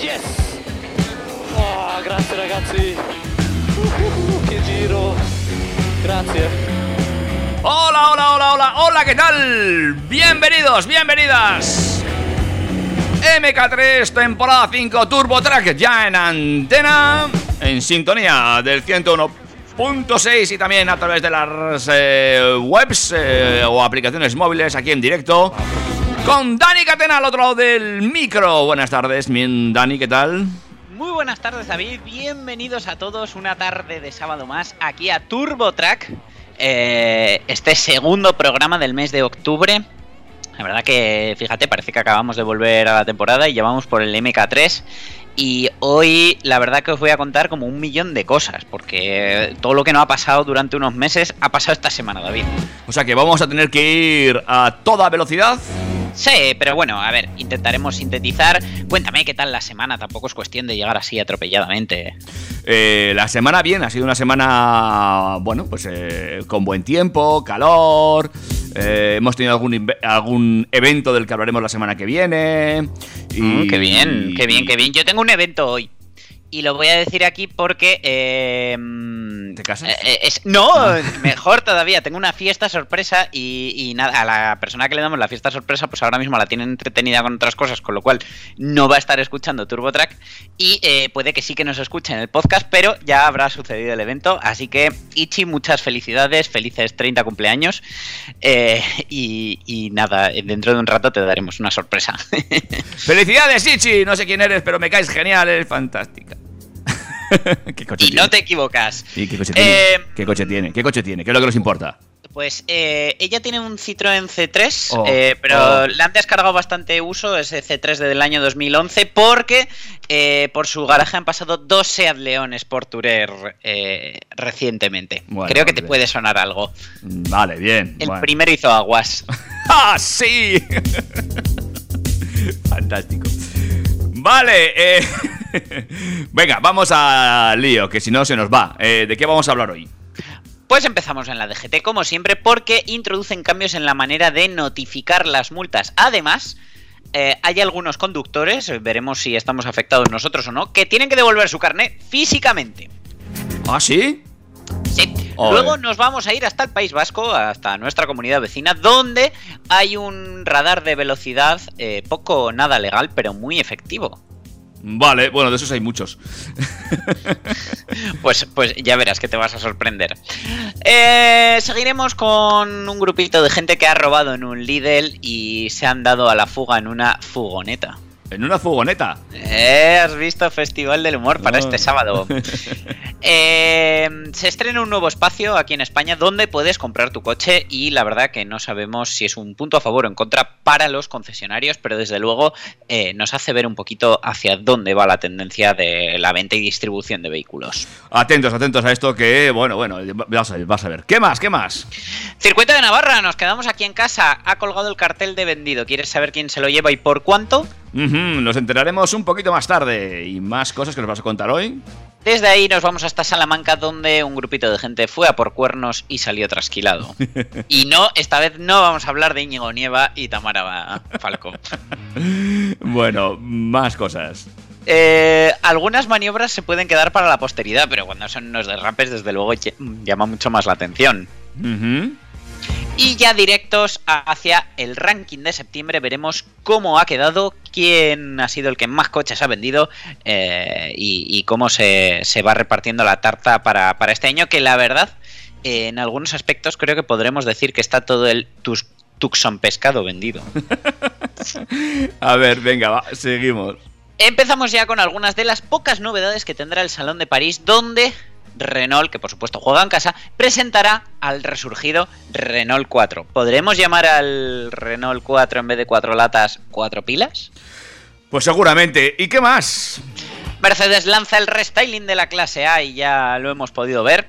Yes! Oh, grazie ragazzi! Uh, che giro! Grazie! Hola, hola, hola, hola, hola, ¿qué tal? Bienvenidos, bienvenidas. MK3, temporada 5, Turbo Track, ya en antena, en sintonía del 101.6 y también a través de las eh, webs eh, o aplicaciones móviles aquí en directo. Con Dani Catena al otro lado del micro. Buenas tardes, bien, Dani, ¿qué tal? Muy buenas tardes David, bienvenidos a todos una tarde de sábado más aquí a Turbo Track, eh, este segundo programa del mes de octubre. La verdad que, fíjate, parece que acabamos de volver a la temporada y llevamos por el MK3. Y hoy la verdad que os voy a contar como un millón de cosas, porque todo lo que no ha pasado durante unos meses ha pasado esta semana, David. O sea que vamos a tener que ir a toda velocidad. Sí, pero bueno, a ver, intentaremos sintetizar. Cuéntame qué tal la semana, tampoco es cuestión de llegar así atropelladamente. Eh, la semana bien, ha sido una semana, bueno, pues eh, con buen tiempo, calor. eh, hemos tenido algún, algún evento del que hablaremos la semana que viene. Y, Mm, qué bien, qué bien, qué bien. Yo tengo un evento hoy. Y lo voy a decir aquí porque... eh, ¿Te casas? eh, eh, es, no, mejor todavía. Tengo una fiesta sorpresa y, y nada, a la persona que le damos la fiesta sorpresa, pues ahora mismo la tiene entretenida con otras cosas, con lo cual no va a estar escuchando TurboTrack y eh, puede que sí que nos escuche en el podcast, pero ya habrá sucedido el evento. Así que, Ichi, muchas felicidades, felices 30 cumpleaños. eh, y, y nada, dentro de un rato te daremos una sorpresa. ¡Felicidades, Ichi! No sé quién eres, pero me caes genial, eres fantástica. ¿Qué coche y tiene? no te equivocas. ¿Y qué coche tiene? Eh, ¿Qué coche tiene? ¿Qué coche tiene? ¿Qué es lo que nos importa? Pues eh, ella tiene un Citroën C3, Oh, eh, pero oh. le han descargado bastante uso ese C3 del año 2011 porque eh, por su garaje han pasado dos Seat Leones por Tourer recientemente. Bueno, Creo que te bien. puede sonar algo. Mm, Vale, bien. El bueno. primero hizo aguas. ¡Ah, sí! Fantástico. Vale, eh... venga, vamos al lío, que si no se nos va. Eh, ¿De qué vamos a hablar hoy? Pues empezamos en la DGT como siempre porque introducen cambios en la manera de notificar las multas. Además, eh, hay algunos conductores, eh, veremos si estamos afectados nosotros o no, que tienen que devolver su carnet físicamente. ¿Ah, sí? Luego nos vamos a ir hasta el País Vasco, hasta nuestra comunidad vecina, donde hay un radar de velocidad eh, poco nada legal, pero muy efectivo. Vale, bueno, de esos hay muchos. Pues, pues ya verás que te vas a sorprender. Eh, seguiremos con un grupito de gente que ha robado en un Lidl y se han dado a la fuga en una fugoneta. En una furgoneta. Eh, ¿Has visto Festival del Humor para este sábado? Eh, se estrena un nuevo espacio aquí en España donde puedes comprar tu coche y la verdad que no sabemos si es un punto a favor o en contra para los concesionarios, pero desde luego eh, nos hace ver un poquito hacia dónde va la tendencia de la venta y distribución de vehículos. Atentos, atentos a esto que, bueno, bueno, vas a ver, vas a ver. ¿Qué más? ¿Qué más? Circuito de Navarra, nos quedamos aquí en casa. Ha colgado el cartel de vendido. ¿Quieres saber quién se lo lleva y por cuánto? Ujú, nos enteraremos un poquito más tarde. Y más cosas que nos vas a contar hoy. Desde ahí nos vamos hasta Salamanca, donde un grupito de gente fue a por cuernos y salió trasquilado. Y no, esta vez no vamos a hablar de Íñigo Nieva y Tamara Falco. Bueno, más cosas. Eh, algunas maniobras se pueden quedar para la posteridad, pero cuando son unos derrapes, desde luego llama mucho más la atención. Ujú. Y ya directos hacia el ranking de septiembre veremos cómo ha quedado, quién ha sido el que más coches ha vendido eh, y, y, cómo se, se, va repartiendo la tarta para, para este año, que la verdad, eh, en algunos aspectos creo que podremos decir que está todo el tus, Tucson pescado vendido. a ver, venga, va, seguimos. Empezamos ya con algunas de las pocas novedades que tendrá el Salón de París, donde Renault, que por supuesto juega en casa, presentará al resurgido Renault 4. ¿Podremos llamar al Renault 4 en vez de cuatro latas, cuatro pilas? Pues seguramente. ¿Y qué más? Mercedes lanza el restyling de la clase A y ya lo hemos podido ver.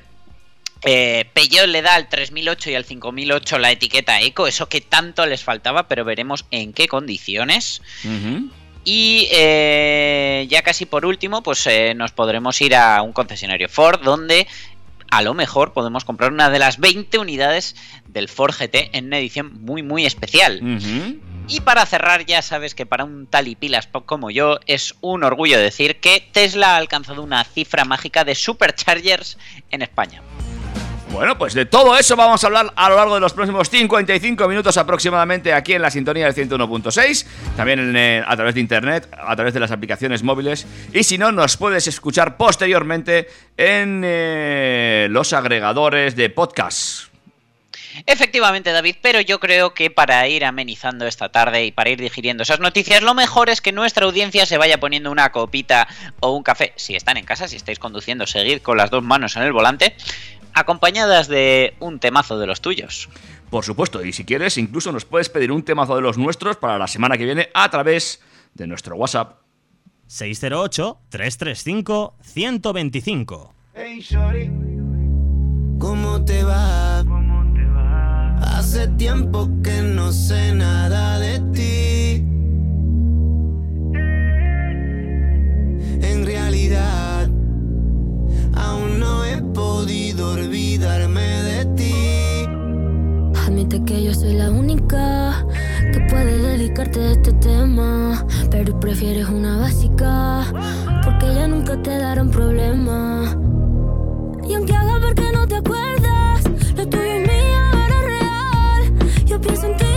Eh, Peugeot le da al 3008 y al 5008 la etiqueta Eco, eso que tanto les faltaba, pero veremos en qué condiciones. Uh -huh. Y eh, ya casi por último, pues eh, nos podremos ir a un concesionario Ford donde a lo mejor podemos comprar una de las 20 unidades del Ford GT en una edición muy muy especial. Uh -huh. Y para cerrar, ya sabes que para un tal y pilas como yo es un orgullo decir que Tesla ha alcanzado una cifra mágica de superchargers en España. Bueno, pues de todo eso vamos a hablar a lo largo de los próximos 55 minutos aproximadamente aquí en la sintonía del 101.6, también en, eh, a través de internet, a través de las aplicaciones móviles y si no nos puedes escuchar posteriormente en eh, los agregadores de podcast. Efectivamente, David, pero yo creo que para ir amenizando esta tarde y para ir digiriendo esas noticias, lo mejor es que nuestra audiencia se vaya poniendo una copita o un café. Si están en casa, si estáis conduciendo, seguid con las dos manos en el volante acompañadas de un temazo de los tuyos. Por supuesto, y si quieres, incluso nos puedes pedir un temazo de los nuestros para la semana que viene a través de nuestro WhatsApp. 608-335-125. Hey, Shorty, ¿cómo te va? Hace tiempo que no sé nada de ti. En realidad, aún no he podido olvidarme de ti. Admite que yo soy la única que puede dedicarte a este tema. Pero prefieres una básica, porque ya nunca te darán problema. Y aunque haga ver que no te acuerdas, lo tuyo es mío, era real. Yo pienso en ti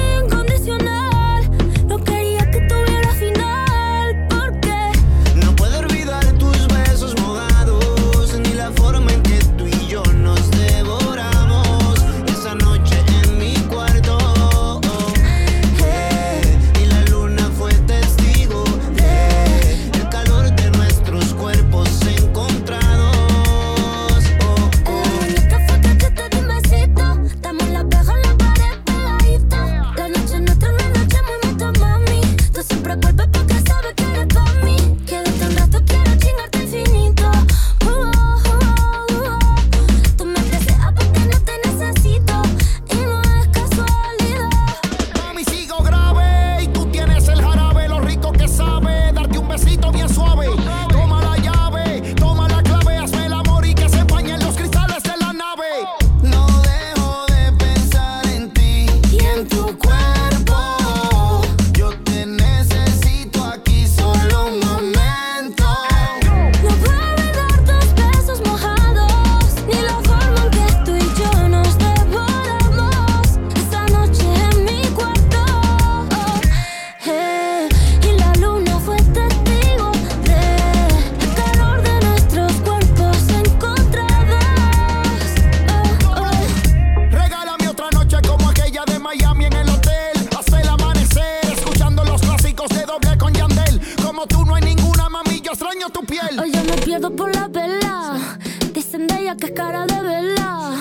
pierdo por la vela. Dicen de ella que es cara de vela.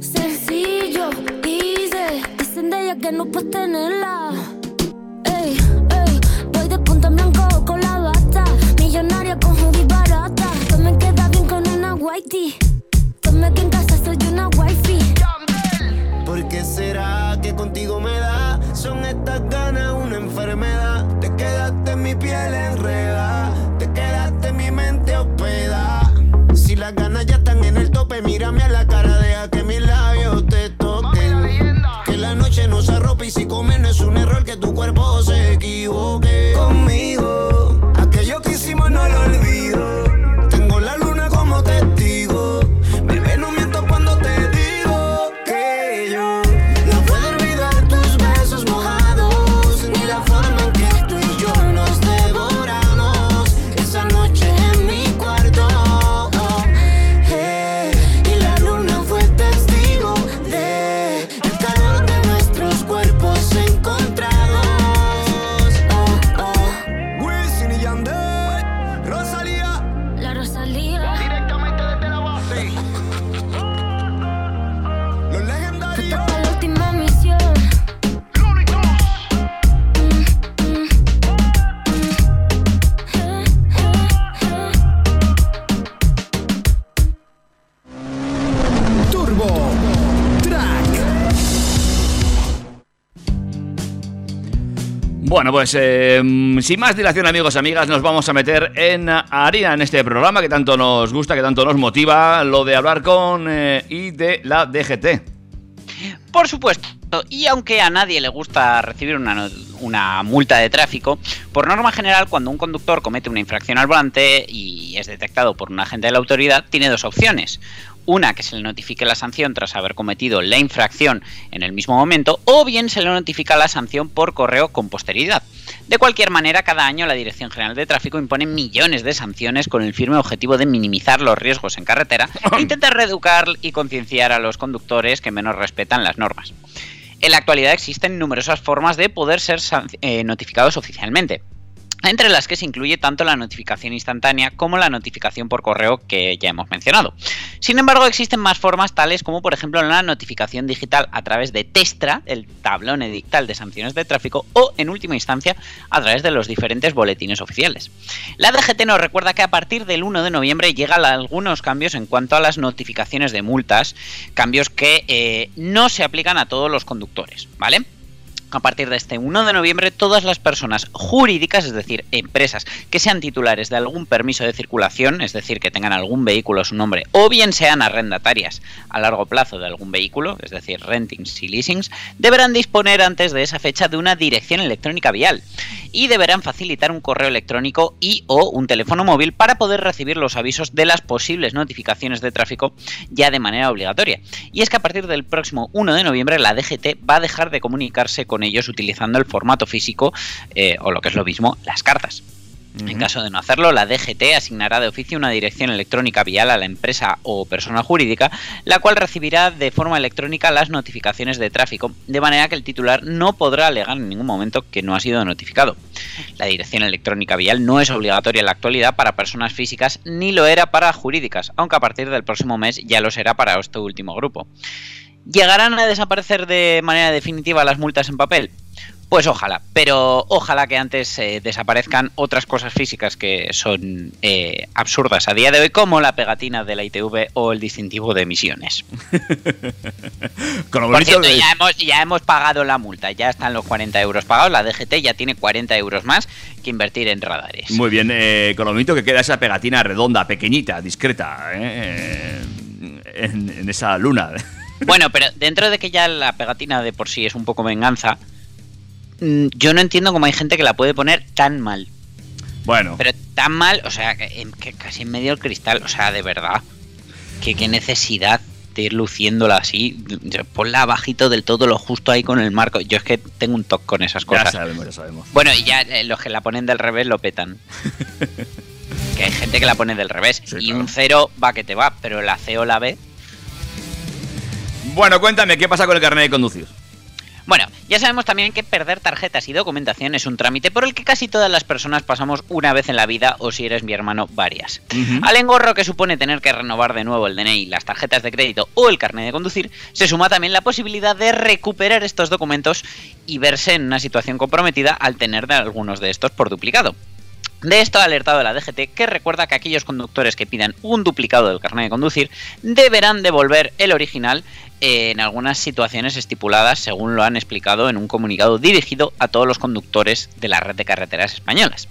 Sencillo, easy. Dicen de ella que no puedes tenerla. Ey, ey, voy de punta en blanco con la bata. Millonaria con hoodie barata. Tú me queda bien con una whitey. Tome que en casa soy una wifey. ¿Por qué será que contigo me da? Son estas ganas una enfermedad. Te quedaste en mi piel enredada. Mírame a la cara, deja que Bueno, pues eh, sin más dilación, amigos, amigas, nos vamos a meter en harina en este programa que tanto nos gusta, que tanto nos motiva, lo de hablar con eh, y de la DGT. Por supuesto, y aunque a nadie le gusta recibir una, una multa de tráfico, por norma general, cuando un conductor comete una infracción al volante y es detectado por un agente de la autoridad, tiene dos opciones. Una, que se le notifique la sanción tras haber cometido la infracción en el mismo momento, o bien se le notifica la sanción por correo con posteridad. De cualquier manera, cada año la Dirección General de Tráfico impone millones de sanciones con el firme objetivo de minimizar los riesgos en carretera e intentar reeducar y concienciar a los conductores que menos respetan las normas. En la actualidad existen numerosas formas de poder ser eh, notificados oficialmente. Entre las que se incluye tanto la notificación instantánea como la notificación por correo que ya hemos mencionado. Sin embargo, existen más formas tales como por ejemplo la notificación digital a través de Testra, el tablón edictal de sanciones de tráfico, o en última instancia a través de los diferentes boletines oficiales. La DGT nos recuerda que a partir del 1 de noviembre llegan algunos cambios en cuanto a las notificaciones de multas, cambios que eh, no se aplican a todos los conductores, ¿vale? A partir de este 1 de noviembre, todas las personas jurídicas, es decir, empresas que sean titulares de algún permiso de circulación, es decir, que tengan algún vehículo a su nombre, o bien sean arrendatarias a largo plazo de algún vehículo, es decir, rentings y leasings, deberán disponer antes de esa fecha de una dirección electrónica vial y deberán facilitar un correo electrónico y o un teléfono móvil para poder recibir los avisos de las posibles notificaciones de tráfico ya de manera obligatoria. Y es que a partir del próximo 1 de noviembre la DGT va a dejar de comunicarse con ellos utilizando el formato físico eh, o lo que es lo mismo, las cartas. En caso de no hacerlo, la DGT asignará de oficio una dirección electrónica vial a la empresa o persona jurídica, la cual recibirá de forma electrónica las notificaciones de tráfico, de manera que el titular no podrá alegar en ningún momento que no ha sido notificado. La dirección electrónica vial no es obligatoria en la actualidad para personas físicas ni lo era para jurídicas, aunque a partir del próximo mes ya lo será para este último grupo. ¿Llegarán a desaparecer de manera definitiva las multas en papel? Pues ojalá, pero ojalá que antes eh, desaparezcan otras cosas físicas que son eh, absurdas a día de hoy, como la pegatina de la ITV o el distintivo de emisiones. Con lo Por cierto, de- ya hemos, ya hemos pagado la multa, ya están los 40 euros pagados, la DGT ya tiene 40 euros más que invertir en radares. Muy bien, eh, con lo bonito que queda esa pegatina redonda, pequeñita, discreta, eh, en, en esa luna. Bueno, pero dentro de que ya la pegatina de por sí es un poco venganza, mm, yo no entiendo cómo hay gente que la puede poner tan mal. Bueno, Pero tan mal, o sea, que, que casi en medio del cristal, o sea, de verdad. Que qué necesidad de ir luciéndola así. Ponla bajito del todo, lo justo ahí con el marco. Yo es que tengo un toque con esas ya cosas. sabemos, ya sabemos. Bueno, y ya eh, los que la ponen del revés lo petan. que hay gente que la pone del revés. Sí, y claro. un cero va que te va, pero la C o la B. Bueno, cuéntame, ¿qué pasa con el carnet de conducir? Bueno, ya sabemos también que perder tarjetas y documentación es un trámite por el que casi todas las personas pasamos una vez en la vida o si eres mi hermano varias. Al engorro que supone tener que renovar de nuevo el DNI, las tarjetas de crédito o el carnet de conducir, se suma también la posibilidad de recuperar estos documentos y verse en una situación comprometida al tener de algunos de estos por duplicado. De esto ha alertado la DGT que recuerda que aquellos conductores que pidan un duplicado del carnet de conducir deberán devolver el original en algunas situaciones estipuladas según lo han explicado en un comunicado dirigido a todos los conductores de la red de carreteras españolas.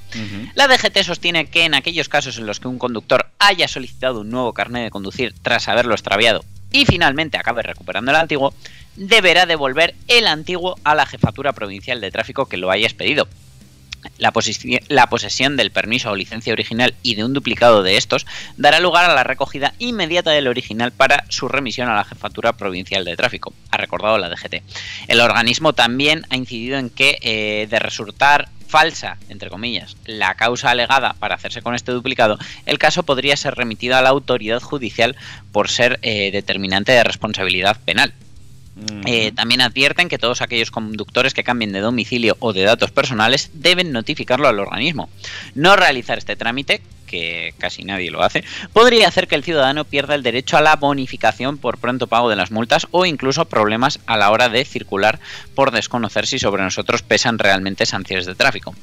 La DGT sostiene que en aquellos casos en los que un conductor haya solicitado un nuevo carnet de conducir tras haberlo extraviado y finalmente acabe recuperando el antiguo, deberá devolver el antiguo a la jefatura provincial de tráfico que lo haya expedido. La, posesi- la posesión del permiso o licencia original y de un duplicado de estos dará lugar a la recogida inmediata del original para su remisión a la Jefatura Provincial de Tráfico, ha recordado la DGT. El organismo también ha incidido en que eh, de resultar falsa, entre comillas, la causa alegada para hacerse con este duplicado, el caso podría ser remitido a la autoridad judicial por ser eh, determinante de responsabilidad penal. Eh, también advierten que todos aquellos conductores que cambien de domicilio o de datos personales deben notificarlo al organismo. No realizar este trámite, que casi nadie lo hace, podría hacer que el ciudadano pierda el derecho a la bonificación por pronto pago de las multas o incluso problemas a la hora de circular por desconocer si sobre nosotros pesan realmente sanciones de tráfico.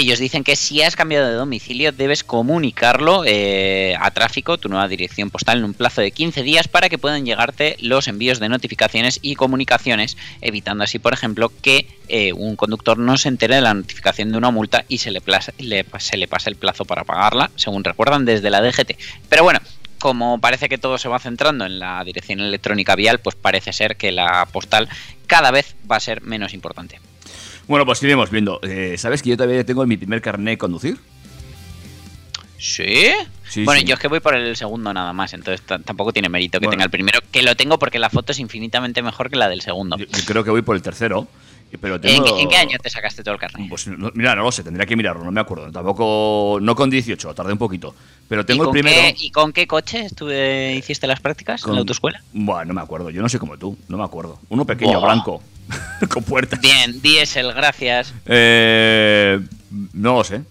Ellos dicen que si has cambiado de domicilio debes comunicarlo eh, a tráfico, tu nueva dirección postal, en un plazo de 15 días para que puedan llegarte los envíos de notificaciones y comunicaciones, evitando así, por ejemplo, que eh, un conductor no se entere de la notificación de una multa y se le, plas- le- se le pase el plazo para pagarla, según recuerdan desde la DGT. Pero bueno, como parece que todo se va centrando en la dirección electrónica vial, pues parece ser que la postal cada vez va a ser menos importante. Bueno, pues iremos viendo. Eh, ¿Sabes que yo todavía tengo mi primer carnet de conducir? ¿Sí? Sí, bueno, sí. yo es que voy por el segundo nada más, entonces tampoco tiene mérito que Bueno. tenga el primero, que lo tengo porque la foto es infinitamente mejor que la del segundo. Yo, yo creo que voy por el tercero. Pero ¿En, tengo... qué- en qué año te sacaste todo el carnet? Pues no- mira, no lo sé, tendría que mirarlo, no me acuerdo. Tampoco, no con 18, tardé un poquito. Pero tengo ¿Y, el con primero. qué, ¿Y con qué coche estuve, hiciste las prácticas en la autoescuela? Bueno, no me acuerdo, yo no sé como tú, no me acuerdo. Uno pequeño, blanco, con puertas. Bien, diésel, gracias. Eh, no lo sé.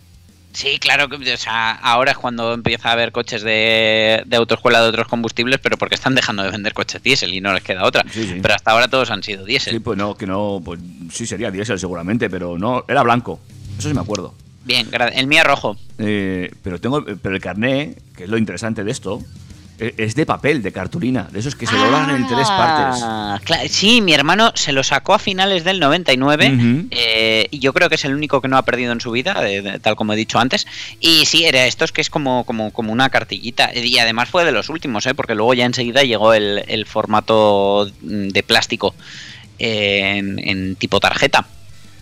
Sí, claro, que o sea, ahora es cuando empieza a haber coches de, de autoescuela de otros combustibles, pero porque están dejando de vender coches diésel y no les queda otra. Sí, sí. Pero hasta ahora todos han sido diésel. Sí, pues no, que no, pues sí sería diésel seguramente, pero no, era blanco. Eso sí me acuerdo. Bien, el mío es rojo. Eh, pero tengo, pero el carné, que es lo interesante de esto, es de papel, de cartulina, de esos que se doblan en tres partes. Ah, cla- sí, mi hermano se lo sacó a finales del 99 Ujú. eh, y yo creo que es el único que no ha perdido en su vida, eh, de- tal como he dicho antes. Y sí, era estos que es como, como, como una cartillita. Y además fue de los últimos, ¿eh? porque luego ya enseguida llegó el, el formato de plástico en, en tipo tarjeta.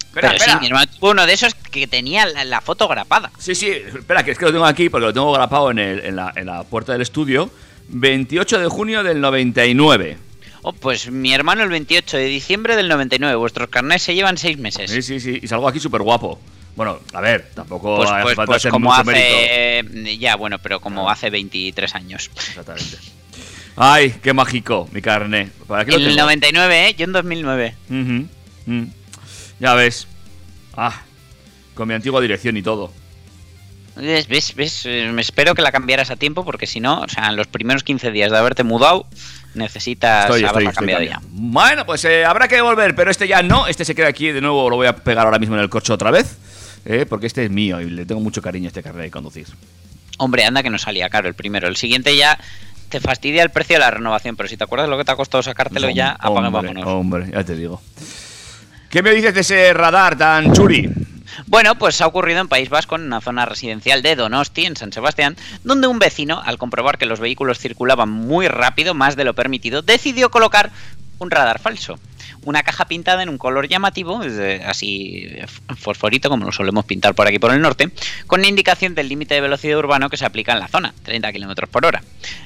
Espera, Pero espera. sí, mi hermano tuvo uno de esos que tenía la, la foto grapada. Sí, sí, espera, que es que lo tengo aquí porque lo tengo grapado en, el- en la, en la puerta del estudio. 28 de junio del 99. Oh, pues mi hermano el 28 de diciembre del 99. Vuestros carnets se llevan seis meses. Sí, sí, sí, y salgo aquí súper guapo. Bueno, a ver, tampoco Pues, hace pues- falta pues hacer como mucho hace. mérito. Ya, bueno, pero como hace 23 años. Exactamente. Ay, qué mágico, mi carne. ¿Para qué lo En el tengo? 99, ¿eh? Yo en 2009. Ujú, mm. Ya ves. Ah, con mi antigua dirección y todo. ¿Ves? ¿Ves? ves? Eh, Me espero que la cambiaras a tiempo porque si no, o sea, en los primeros 15 días de haberte mudado, necesitas Estoy, estoy, haberla estoy cambiado ya. cambiando. Bueno, pues eh, habrá que devolver, pero este ya no. Este se queda aquí, de nuevo lo voy a pegar ahora mismo en el coche otra vez. eh, porque este es mío y le tengo mucho cariño a este carnet de conducir. Hombre, anda que no salía caro el primero. El siguiente ya te fastidia el precio de la renovación, pero si te acuerdas lo que te ha costado sacártelo ya, apaga hombre, vámonos. hombre, ya te digo. ¿Qué me dices de ese radar tan churi? Bueno, pues ha ocurrido en País Vasco, en una zona residencial de Donosti, en San Sebastián, donde un vecino, al comprobar que los vehículos circulaban muy rápido, más de lo permitido, decidió colocar un radar falso. Una caja pintada en un color llamativo, así fosforito, como lo solemos pintar por aquí por el norte, con una indicación del límite de velocidad urbano que se aplica en la zona, 30 km por hora.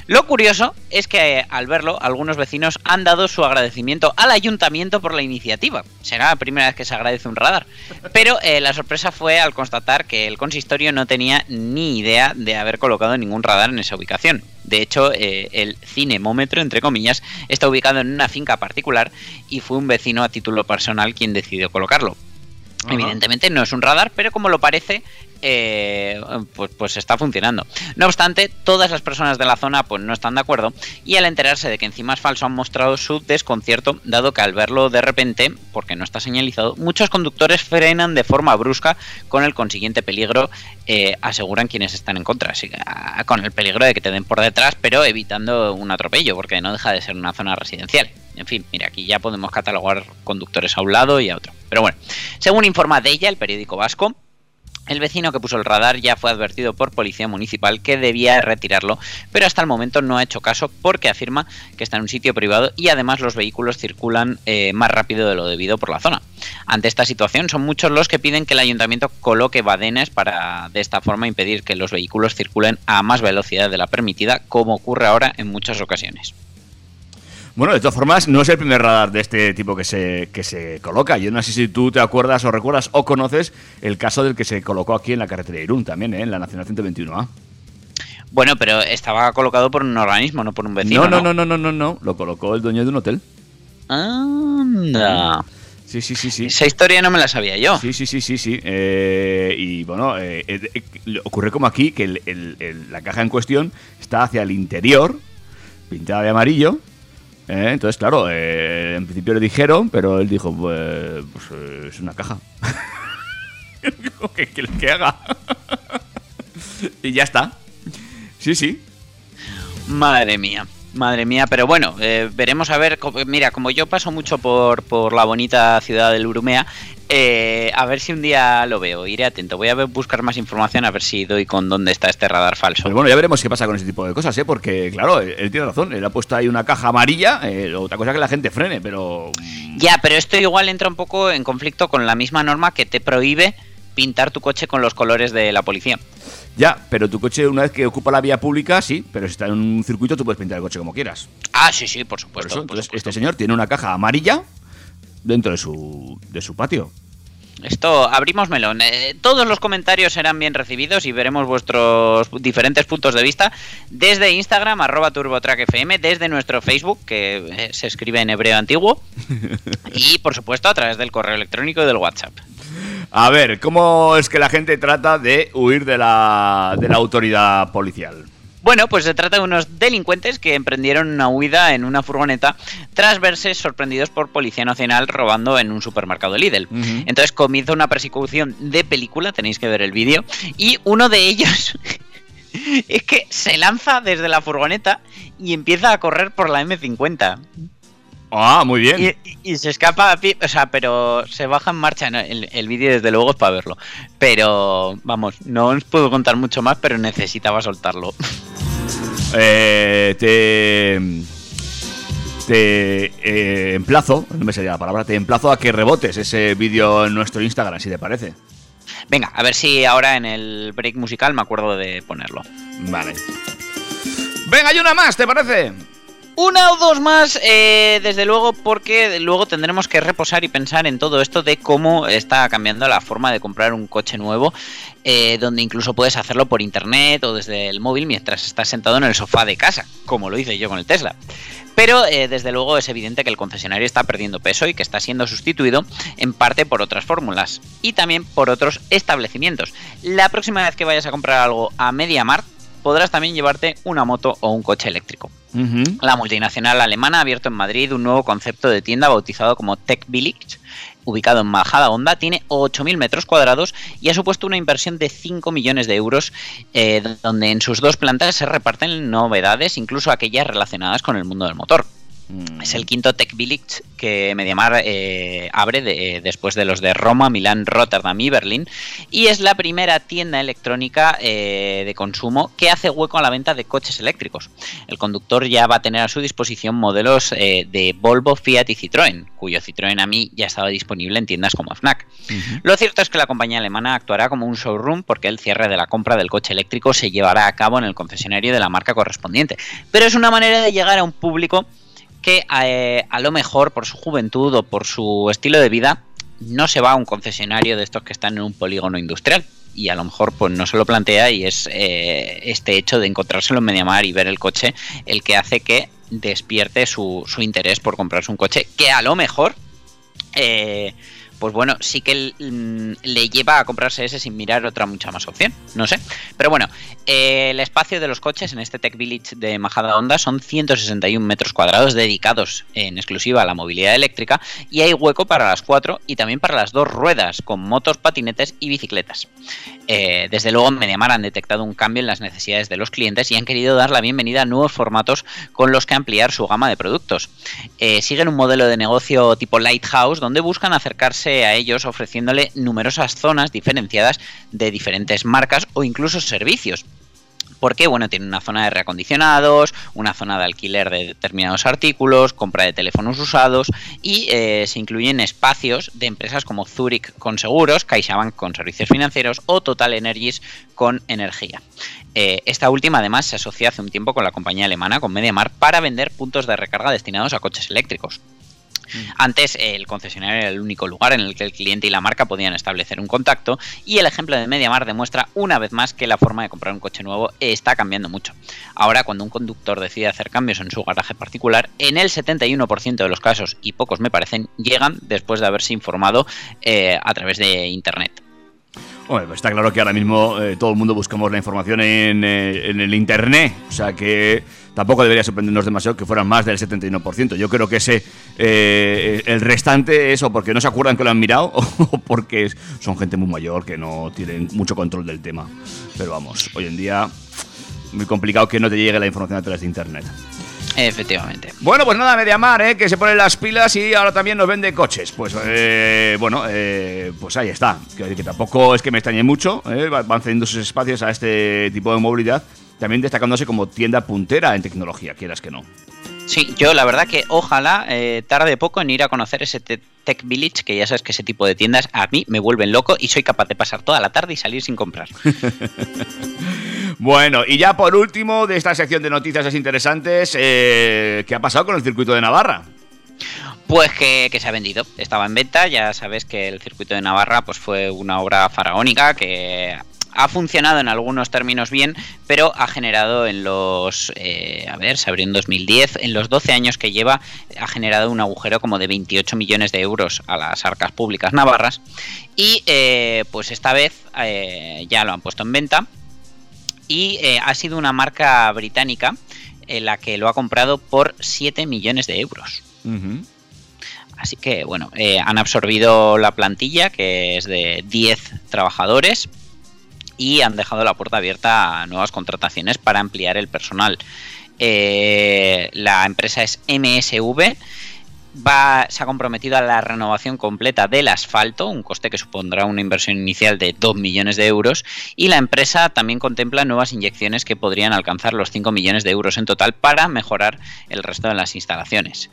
Lo curioso es que eh, al verlo, algunos vecinos han dado su agradecimiento al ayuntamiento por la iniciativa. Será la primera vez que se agradece un radar. Pero eh, la sorpresa fue al constatar que el consistorio no tenía ni idea de haber colocado ningún radar en esa ubicación. De hecho, eh, el cinemómetro, entre comillas, está ubicado en una finca particular y fue un vecino a título personal quien decidió colocarlo. Evidentemente no es un radar, pero como lo parece, eh, pues, pues está funcionando. No obstante, todas las personas de la zona pues no están de acuerdo y al enterarse de que encima es falso han mostrado su desconcierto, dado que al verlo de repente, porque no está señalizado, muchos conductores frenan de forma brusca con el consiguiente peligro, eh, aseguran quienes están en contra, Así con el peligro de que te den por detrás, pero evitando un atropello, porque no deja de ser una zona residencial. En fin, mira, aquí ya podemos catalogar conductores a un lado y a otro. Pero bueno, según informa de ella, el periódico vasco, el vecino que puso el radar ya fue advertido por policía municipal que debía retirarlo, pero hasta el momento no ha hecho caso porque afirma que está en un sitio privado y además los vehículos circulan eh, más rápido de lo debido por la zona. Ante esta situación son muchos los que piden que el ayuntamiento coloque badenes para de esta forma impedir que los vehículos circulen a más velocidad de la permitida, como ocurre ahora en muchas ocasiones. Bueno, de todas formas, no es el primer radar de este tipo que se, que se coloca. Yo no sé si tú te acuerdas o recuerdas o conoces el caso del que se colocó aquí en la carretera de Irún, también, ¿eh? en la Nacional 121A. Bueno, pero estaba colocado por un organismo, no por un vecino. no, no, no, no, no, no, no. Lo colocó el dueño de un hotel. Anda. Sí, sí, sí, sí. Esa historia no me la sabía yo. Sí, sí, sí, sí, sí. Eh, y bueno, eh, eh, eh, ocurre como aquí que el- el- el- la caja en cuestión está hacia el interior, pintada de amarillo. Eh, entonces, claro, eh, en principio le dijeron, pero él dijo, pues, pues, eh, es una caja. que, que, que haga. y ya está. Sí, sí. Madre mía. Madre mía, pero bueno, eh, veremos a ver. Mira, como yo paso mucho por, por la bonita ciudad del Urumea, eh, a ver si un día lo veo. Iré atento. Voy a ver- buscar más información a ver si doy con dónde está este radar falso. Pues bueno, ya veremos qué pasa con ese tipo de cosas, ¿eh? Porque, claro, él, él tiene razón. Él ha puesto ahí una caja amarilla. eh, otra cosa que la gente frene, pero. Ya, pero esto igual entra un poco en conflicto con la misma norma que te prohíbe pintar tu coche con los colores de la policía. Ya, pero tu coche, una vez que ocupa la vía pública, sí. Pero si está en un circuito, tú puedes pintar el coche como quieras. Ah, sí, sí, por Por supuesto. eso, por entonces, supuesto. este señor tiene una caja amarilla dentro de su, de su patio. Esto, abrimos melón. Eh, todos los comentarios serán bien recibidos y veremos vuestros diferentes puntos de vista desde Instagram, arroba TurboTrackFM, desde nuestro Facebook, que eh, se escribe en hebreo antiguo, y por supuesto a través del correo electrónico y del WhatsApp. A ver, ¿cómo es que la gente trata de huir de la, de la autoridad policial? Bueno, pues se trata de unos delincuentes que emprendieron una huida en una furgoneta tras verse sorprendidos por Policía Nacional robando en un supermercado Lidl. Ujú. Entonces comienza una persecución de película, tenéis que ver el vídeo, y uno de ellos es que se lanza desde la furgoneta y empieza a correr por la M50. Ah, muy bien. Y, se escapa a pie, o sea, pero se baja en marcha. ¿no? El, el vídeo, desde luego, es para verlo. Pero, vamos, no os puedo contar mucho más, pero necesitaba soltarlo. Eh, te. Te eh, emplazo, no me salía la palabra, te emplazo a que rebotes ese vídeo en nuestro Instagram, si te parece. Venga, a ver si ahora en el break musical me acuerdo de ponerlo. Vale. Venga, hay una más, ¿te parece? Una o dos más, eh, desde luego, porque luego tendremos que reposar y pensar en todo esto de cómo está cambiando la forma de comprar un coche nuevo, eh, donde incluso puedes hacerlo por internet o desde el móvil mientras estás sentado en el sofá de casa, como lo hice yo con el Tesla. Pero eh, desde luego es evidente que el concesionario está perdiendo peso y que está siendo sustituido en parte por otras fórmulas y también por otros establecimientos. La próxima vez que vayas a comprar algo a MediaMarkt podrás también llevarte una moto o un coche eléctrico. La multinacional alemana ha abierto en Madrid un nuevo concepto de tienda bautizado como Tech Village, ubicado en Majada Honda, tiene 8.000 metros cuadrados y ha supuesto una inversión de 5 millones de euros, eh, donde en sus dos plantas se reparten novedades, incluso aquellas relacionadas con el mundo del motor. Mm. Es el quinto Tech Village que Mediamar eh, abre de- después de los de Roma, Milán, Rotterdam y Berlín. Y es la primera tienda electrónica eh, de consumo que hace hueco a la venta de coches eléctricos. El conductor ya va a tener a su disposición modelos eh, de Volvo, Fiat y Citroën, cuyo Citroën a mí ya estaba disponible en tiendas como FNAC. Lo cierto es que la compañía alemana actuará como un showroom porque el cierre de la compra del coche eléctrico se llevará a cabo en el concesionario de la marca correspondiente. Pero es una manera de llegar a un público que eh, a lo mejor por su juventud o por su estilo de vida no se va a un concesionario de estos que están en un polígono industrial. Y a lo mejor pues no se lo plantea y es eh, este hecho de encontrárselo en Mediamar y ver el coche el que hace que despierte su, su interés por comprarse un coche que a lo mejor eh, pues bueno, sí que mm, le lleva a comprarse ese sin mirar otra mucha más opción, no sé. Pero bueno, eh, el espacio de los coches en este Tech Village de Majada Honda son 161 metros cuadrados dedicados en exclusiva a la movilidad eléctrica y hay hueco para las cuatro y también para las dos ruedas con motos, patinetes y bicicletas. Eh, desde luego, Mediamar han detectado un cambio en las necesidades de los clientes y han querido dar la bienvenida a nuevos formatos con los que ampliar su gama de productos. Eh, siguen un modelo de negocio tipo Lighthouse donde buscan acercarse a ellos ofreciéndole numerosas zonas diferenciadas de diferentes marcas o incluso servicios. Porque, bueno, tiene una zona de reacondicionados, una zona de alquiler de determinados artículos, compra de teléfonos usados y eh, se incluyen espacios de empresas como Zurich con seguros, CaixaBank con servicios financieros o Total Energies con energía. Eh, esta última además se asocia hace un tiempo con la compañía alemana, con MediaMar, para vender puntos de recarga destinados a coches eléctricos. Antes eh, el concesionario era el único lugar en el que el cliente y la marca podían establecer un contacto y el ejemplo de MediaMar demuestra una vez más que la forma de comprar un coche nuevo está cambiando mucho. Ahora cuando un conductor decide hacer cambios en su garaje particular, en el 71% de los casos, y pocos me parecen, llegan después de haberse informado eh, a través de Internet. Bueno, pues está claro que ahora mismo eh, todo el mundo buscamos la información en, eh, en el internet, o sea que tampoco debería sorprendernos demasiado que fueran más del 71%. Yo creo que ese eh, el restante es o porque no se acuerdan que lo han mirado o porque son gente muy mayor que no tienen mucho control del tema. Pero vamos, hoy en día muy complicado que no te llegue la información a través de internet. Efectivamente. Bueno, pues nada, Mediamar, ¿eh? que se pone las pilas y ahora también nos vende coches. Pues eh, bueno, eh, pues ahí está. Que, que tampoco es que me extrañe mucho. ¿eh? Va- Van cediendo sus espacios a este tipo de movilidad. También destacándose como tienda puntera en tecnología, quieras que no. Sí, yo la verdad que ojalá tarde poco en ir a conocer ese Tech Village, que ya sabes que ese tipo de tiendas a mí me vuelven loco y soy capaz de pasar toda la tarde y salir sin comprar. Bueno, y ya por último de esta sección de noticias interesantes, eh, ¿qué ha pasado con el circuito de Navarra? Pues que, que se ha vendido, estaba en venta, ya sabes que el circuito de Navarra pues fue una obra faraónica que ha funcionado en algunos términos bien, pero ha generado en los, eh, a ver, se abrió en 2010, en los 12 años que lleva, ha generado un agujero como de 28 millones de euros a las arcas públicas navarras y eh, pues esta vez eh, ya lo han puesto en venta y ha sido una marca británica en la que lo ha comprado por 7 millones de euros. Así que bueno, eh, han absorbido la plantilla, que es de 10 trabajadores, y han dejado la puerta abierta a nuevas contrataciones para ampliar el personal. Eh, la empresa es MSV. Va, se ha comprometido a la renovación completa del asfalto, un coste que supondrá una inversión inicial de 2 millones de euros, y la empresa también contempla nuevas inyecciones que podrían alcanzar los 5 millones de euros en total para mejorar el resto de las instalaciones.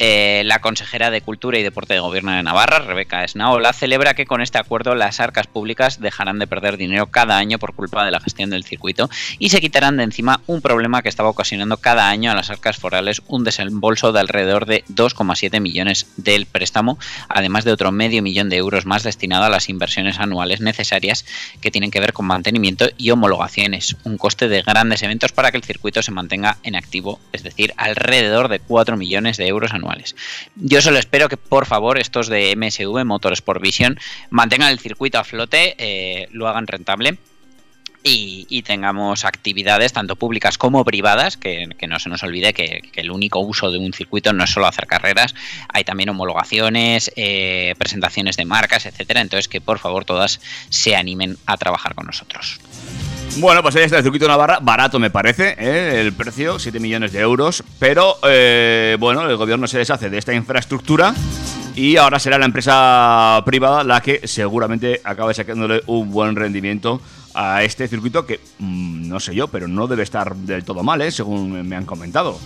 Eh, la consejera de Cultura y Deporte de Gobierno de Navarra, Rebeca Esnaola, celebra que con este acuerdo las arcas públicas dejarán de perder dinero cada año por culpa de la gestión del circuito y se quitarán de encima un problema que estaba ocasionando cada año a las arcas forales un desembolso de alrededor de 2,7 millones del préstamo, además de otro medio millón de euros más destinado a las inversiones anuales necesarias que tienen que ver con mantenimiento y homologaciones, un coste de grandes eventos para que el circuito se mantenga en activo, es decir, alrededor de 4 millones de euros anuales. Yo solo espero que por favor estos de MSV Motorsport Vision mantengan el circuito a flote, eh, lo hagan rentable. Y, tengamos actividades tanto públicas como privadas, que, no se nos olvide que, que el único uso de un circuito no es solo hacer carreras, hay también homologaciones, eh, presentaciones de marcas, etcétera. Entonces que por favor todas se animen a trabajar con nosotros. Bueno, pues ahí está el circuito Navarra, barato me parece, ¿eh? el precio, 7 millones de euros, pero eh, bueno, el gobierno se deshace de esta infraestructura y ahora será la empresa privada la que seguramente acabe sacándole un buen rendimiento a este circuito que mm, no sé yo, pero no debe estar del todo mal, ¿eh? según me han comentado.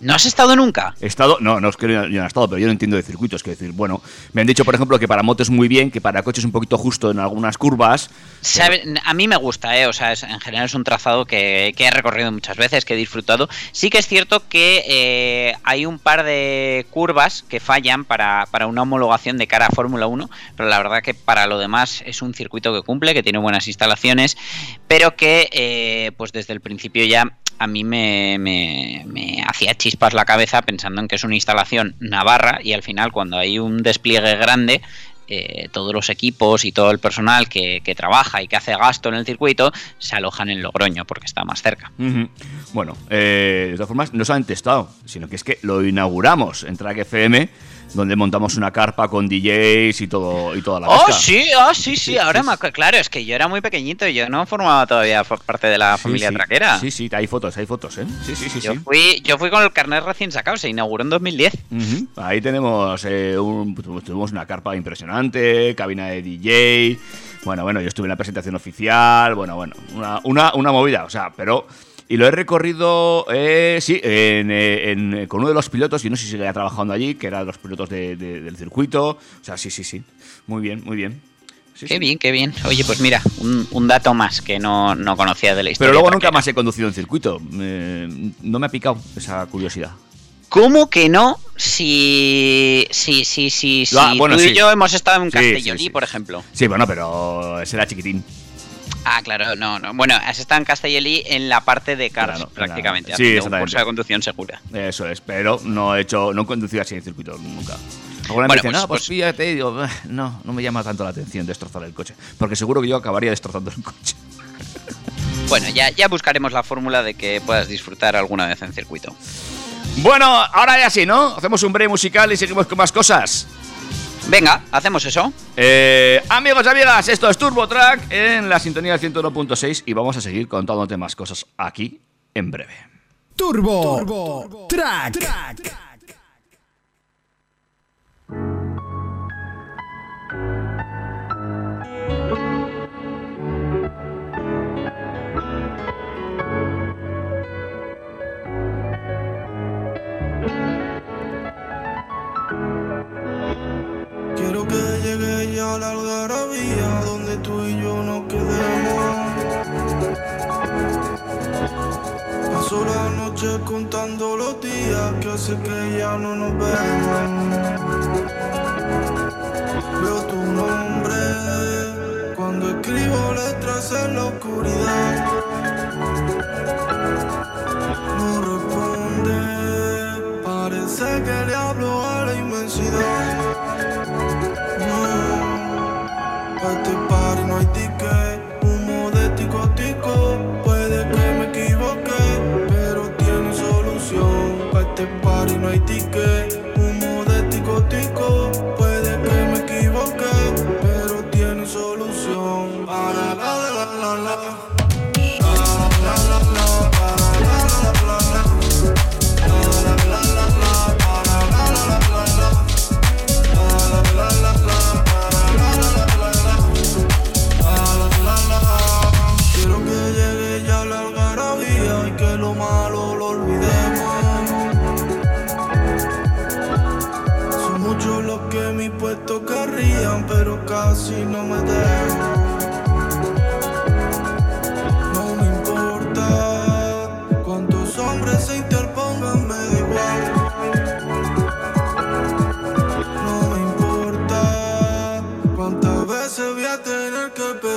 ¿No has estado nunca? He estado, no, no es que yo no he estado, pero yo no entiendo de circuitos. Que decir, bueno, me han dicho, por ejemplo, que para motos muy bien, que para coches un poquito justo en algunas curvas. Sabe- A mí me gusta, ¿eh? o sea, es- en general es un trazado que, que he recorrido muchas veces, que he disfrutado. Sí que es cierto que eh, hay un par de curvas que fallan para, para una homologación de cara a Fórmula 1, pero la verdad que para lo demás es un circuito que cumple, que tiene buenas instalaciones, pero que eh, pues desde el principio ya a mí me, me- me hacía chispas la cabeza pensando en que es una instalación navarra y al final cuando hay un despliegue grande eh, todos los equipos y todo el personal que, que trabaja y que hace gasto en el circuito se alojan en Logroño porque está más cerca. Bueno, eh, de todas formas, no se han testado, sino que es que lo inauguramos en Track FM, donde montamos una carpa con DJs y todo y toda la Oh, pesca. sí, oh, sí, sí, Sí, ahora sí, me acu- Claro, es que yo era muy pequeñito y yo no formaba todavía parte de la Sí, familia sí. traquera. Sí, sí, hay fotos, hay fotos, ¿eh? Sí, sí, sí, yo, sí. Fui, yo fui con el carnet recién sacado, se inauguró en 2010. Ujú. Ahí tenemos eh, un- tuvimos una carpa impresionante, cabina de DJ. Bueno, bueno, yo estuve en la presentación oficial. Bueno, bueno, una, una, una movida, o sea, pero. Y lo he recorrido, eh, sí, en, eh, en- con uno de los pilotos, y no sé si seguía trabajando allí, que era de los pilotos de- de- del circuito. O sea, sí, sí, sí. Muy bien, muy bien. Sí, Qué sí. bien, qué bien. Oye, pues mira, un, un dato más que no, no conocía de la historia. Pero luego nunca más he conducido en circuito. Eh, no me ha picado esa curiosidad. ¿Cómo que no? Si, si, si, si, si Ah, bueno, tú y yo hemos estado en Castellolí, por ejemplo. Sí, bueno, pero ese era chiquitín. Ah, claro, no, no. Bueno, has estado en Castellolí en la parte de cars, Claro, prácticamente. sí, haciendo un exactamente. curso de conducción segura. Eso es, pero no he hecho, no he conducido así en circuito nunca. Alguna Bueno, pues- no, pues, pues- fíjate, y digo, "Eh, no, no me llama tanto la atención destrozar el coche. Porque seguro que yo acabaría destrozando el coche. Bueno, ya, ya buscaremos la fórmula de que puedas disfrutar alguna vez en circuito. Bueno, ahora ya sí, ¿no? Hacemos un break musical y seguimos con más cosas. Venga, hacemos eso. Eh, amigos y amigas, esto es Turbo Track en la sintonía del 101.6 y vamos a seguir contándote más cosas aquí en breve. Turbo, Track. Quiero a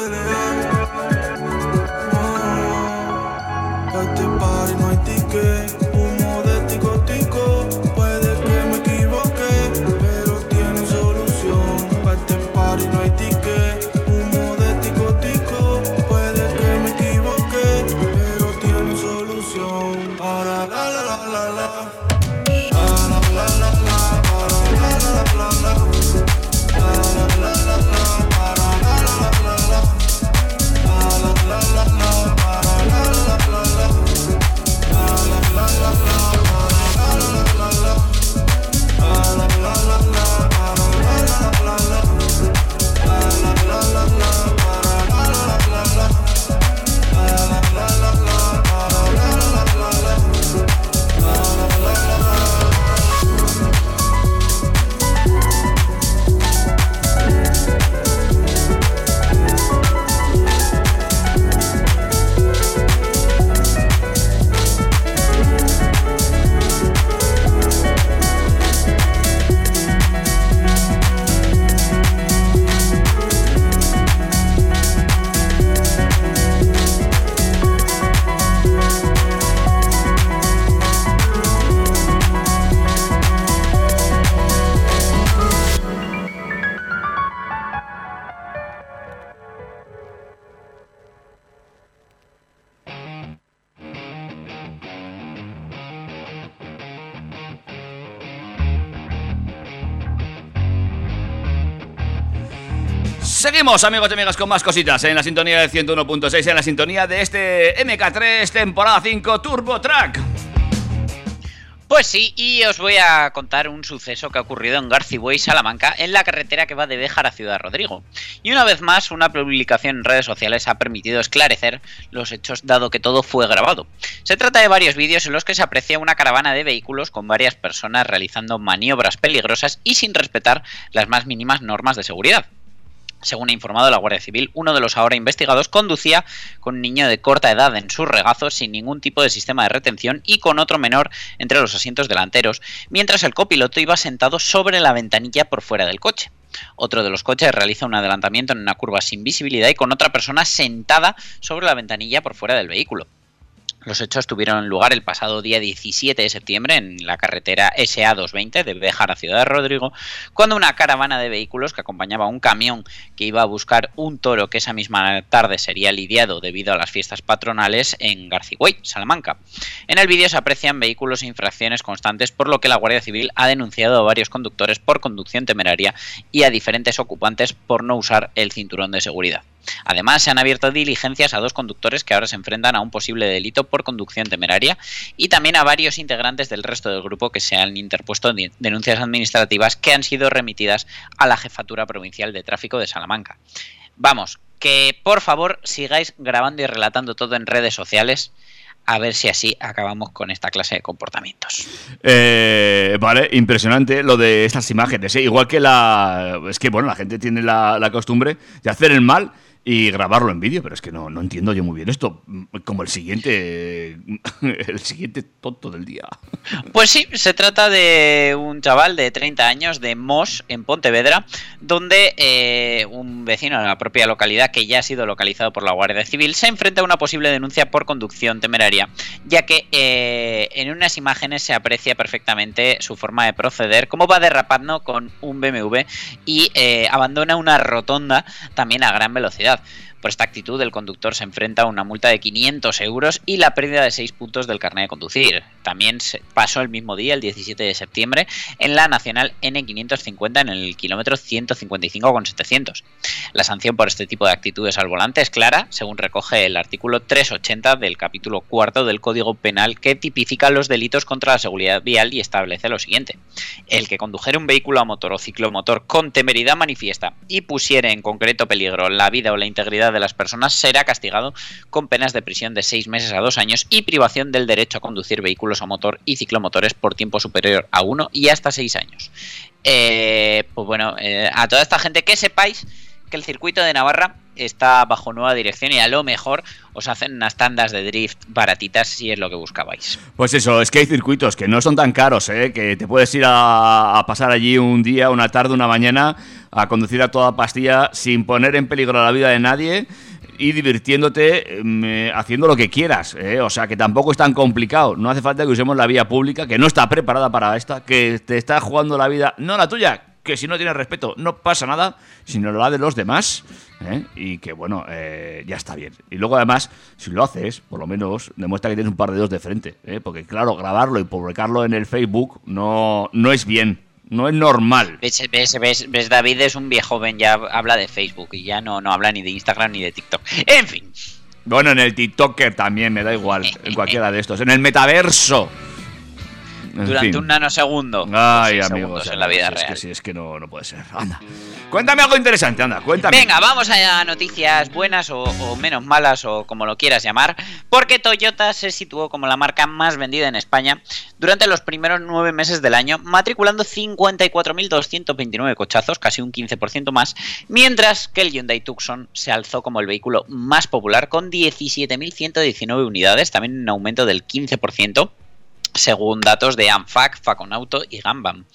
Seguimos, amigos y amigas, con más cositas en la sintonía del 101.6, en la sintonía de este MK3, temporada 5, Turbo Track. Pues sí, y os voy a contar un suceso que ha ocurrido en Garcibuey, Salamanca, en la carretera que va de Béjar a Ciudad Rodrigo. Y una vez más, una publicación en redes sociales ha permitido esclarecer los hechos dado que todo fue grabado. Se trata de varios vídeos en los que se aprecia una caravana de vehículos con varias personas realizando maniobras peligrosas y sin respetar las más mínimas normas de seguridad. Según ha informado la Guardia Civil, uno de los ahora investigados conducía con un niño de corta edad en su regazo sin ningún tipo de sistema de retención y con otro menor entre los asientos delanteros, mientras el copiloto iba sentado sobre la ventanilla por fuera del coche. Otro de los coches realiza un adelantamiento en una curva sin visibilidad y con otra persona sentada sobre la ventanilla por fuera del vehículo. Los hechos tuvieron lugar el pasado día 17 de septiembre en la carretera SA220 de Béjar a Ciudad Rodrigo, cuando una caravana de vehículos que acompañaba un camión que iba a buscar un toro que esa misma tarde sería lidiado debido a las fiestas patronales en Garcigüey, Salamanca. En el vídeo se aprecian vehículos e infracciones constantes, por lo que la Guardia Civil ha denunciado a varios conductores por conducción temeraria y a diferentes ocupantes por no usar el cinturón de seguridad. Además, se han abierto diligencias a dos conductores que ahora se enfrentan a un posible delito por conducción temeraria y también a varios integrantes del resto del grupo que se han interpuesto de- denuncias administrativas que han sido remitidas a la Jefatura Provincial de Tráfico de Salamanca. Vamos, que por favor sigáis grabando y relatando todo en redes sociales. A ver si así acabamos con esta clase de comportamientos. Eh, vale, impresionante lo de estas imágenes. ¿eh? Igual que la. Es que, bueno, la gente tiene la costumbre de hacer el mal y grabarlo en vídeo, pero es que no, no entiendo yo muy bien esto. Como el siguiente. El siguiente tonto del día. Pues sí, se trata de un chaval de 30 años de Mos, en Pontevedra, donde eh, un vecino de la propia localidad, que ya ha sido localizado por la Guardia Civil, se enfrenta a una posible denuncia por conducción temeraria, ya que eh, en unas imágenes se aprecia perfectamente su forma de proceder, cómo va derrapando con un BMW y eh, abandona una rotonda también a gran velocidad realidad. Por esta actitud, el conductor se enfrenta a una multa de 500 euros y la pérdida de 6 puntos del carnet de conducir. También pasó el mismo día, el 17 de septiembre, en la Nacional N550 en el kilómetro 155,700. La sanción por este tipo de actitudes al volante es clara, según recoge el artículo 380 del capítulo cuarto del Código Penal que tipifica los delitos contra la seguridad vial y establece lo siguiente. El que condujere un vehículo a motor o ciclomotor con temeridad manifiesta y pusiere en concreto peligro la vida o la integridad de las personas será castigado con penas de prisión de seis meses a dos años y privación del derecho a conducir vehículos a motor y ciclomotores por tiempo superior a uno y hasta seis años. Eh, pues bueno, eh, a toda esta gente que sepáis que el circuito de Navarra está bajo nueva dirección y a lo mejor os hacen unas tandas de drift baratitas si es lo que buscabais. Pues eso, es que hay circuitos que no son tan caros, ¿eh? que te puedes ir a, pasar allí un día, una tarde, una mañana, a conducir a toda pastilla sin poner en peligro la vida de nadie y divirtiéndote eh, haciendo lo que quieras. ¿eh? O sea, que tampoco es tan complicado. No hace falta que usemos la vía pública, que no está preparada para esta, que te está jugando la vida, no la tuya, que si no tienes respeto no pasa nada, sino la de los demás. ¿eh? Y que bueno, eh, ya está bien. Y luego además, si lo haces, por lo menos demuestra que tienes un par de dedos de frente. ¿eh? Porque claro, grabarlo y publicarlo en el Facebook no, no es bien. No es normal. ¿Ves, ves, ves, ves, David es un viejo joven, ya habla de Facebook y ya no, no habla ni de Instagram ni de TikTok. En fin. Bueno, en el TikToker también, me da igual. En cualquiera de estos. En el metaverso. Durante fin. un nanosegundo. Ay, Seis amigos. segundos en la vida es real. que sí, es que no, no puede ser. Anda. Cuéntame algo interesante, anda, cuéntame. Venga, vamos a noticias buenas o, o menos malas o como lo quieras llamar, porque Toyota se situó como la marca más vendida en España durante los primeros nueve meses del año, matriculando 54.229 cochazos, casi un 15% más, mientras que el Hyundai Tucson se alzó como el vehículo más popular con 17.119 unidades, también un aumento del 15% según datos de ANFAC, Faconauto y Gambam.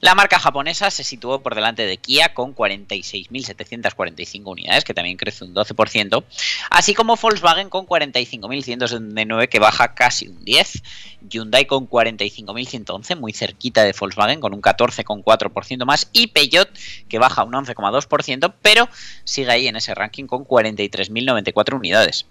La marca japonesa se situó por delante de Kia con 46.745 unidades, que también crece un 12%, así como Volkswagen con 45.179, que baja casi un 10%, Hyundai con 45.111, muy cerquita de Volkswagen, con un 14,4% más, y Peugeot, que baja un 11,2%, pero sigue ahí en ese ranking con 43.094 unidades.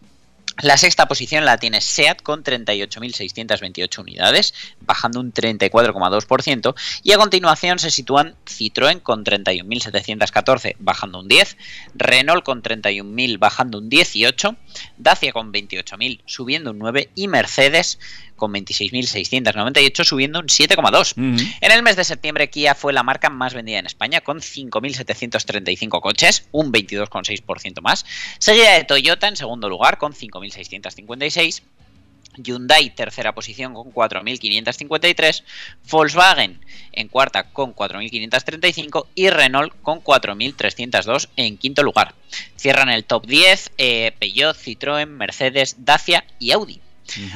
La sexta posición la tiene SEAT con 38.628 unidades, bajando un 34,2%, y a continuación se sitúan Citroën con 31.714, bajando un 10, Renault con 31.000, bajando un 18, Dacia con 28.000, subiendo un 9, y Mercedes con 26.698, subiendo un 7,2. En el mes de septiembre, Kia fue la marca más vendida en España, con 5.735 coches, un 22,6% más. Seguida de Toyota en segundo lugar, con 5.656. Hyundai tercera posición con 4.553, Volkswagen en cuarta con 4.535 y Renault con 4.302 en quinto lugar. Cierran el top 10 eh, Peugeot, Citroën, Mercedes, Dacia y Audi.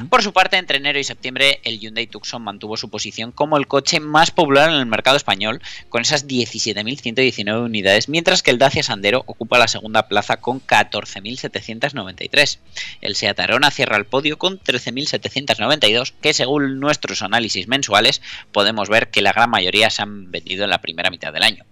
Por su parte, entre enero y septiembre, el Hyundai Tucson mantuvo su posición como el coche más popular en el mercado español, con esas 17.119 unidades, mientras que el Dacia Sandero ocupa la segunda plaza con 14.793. El Seat Arona cierra el podio con 13.792, que según nuestros análisis mensuales podemos ver que la gran mayoría se han vendido en la primera mitad del año.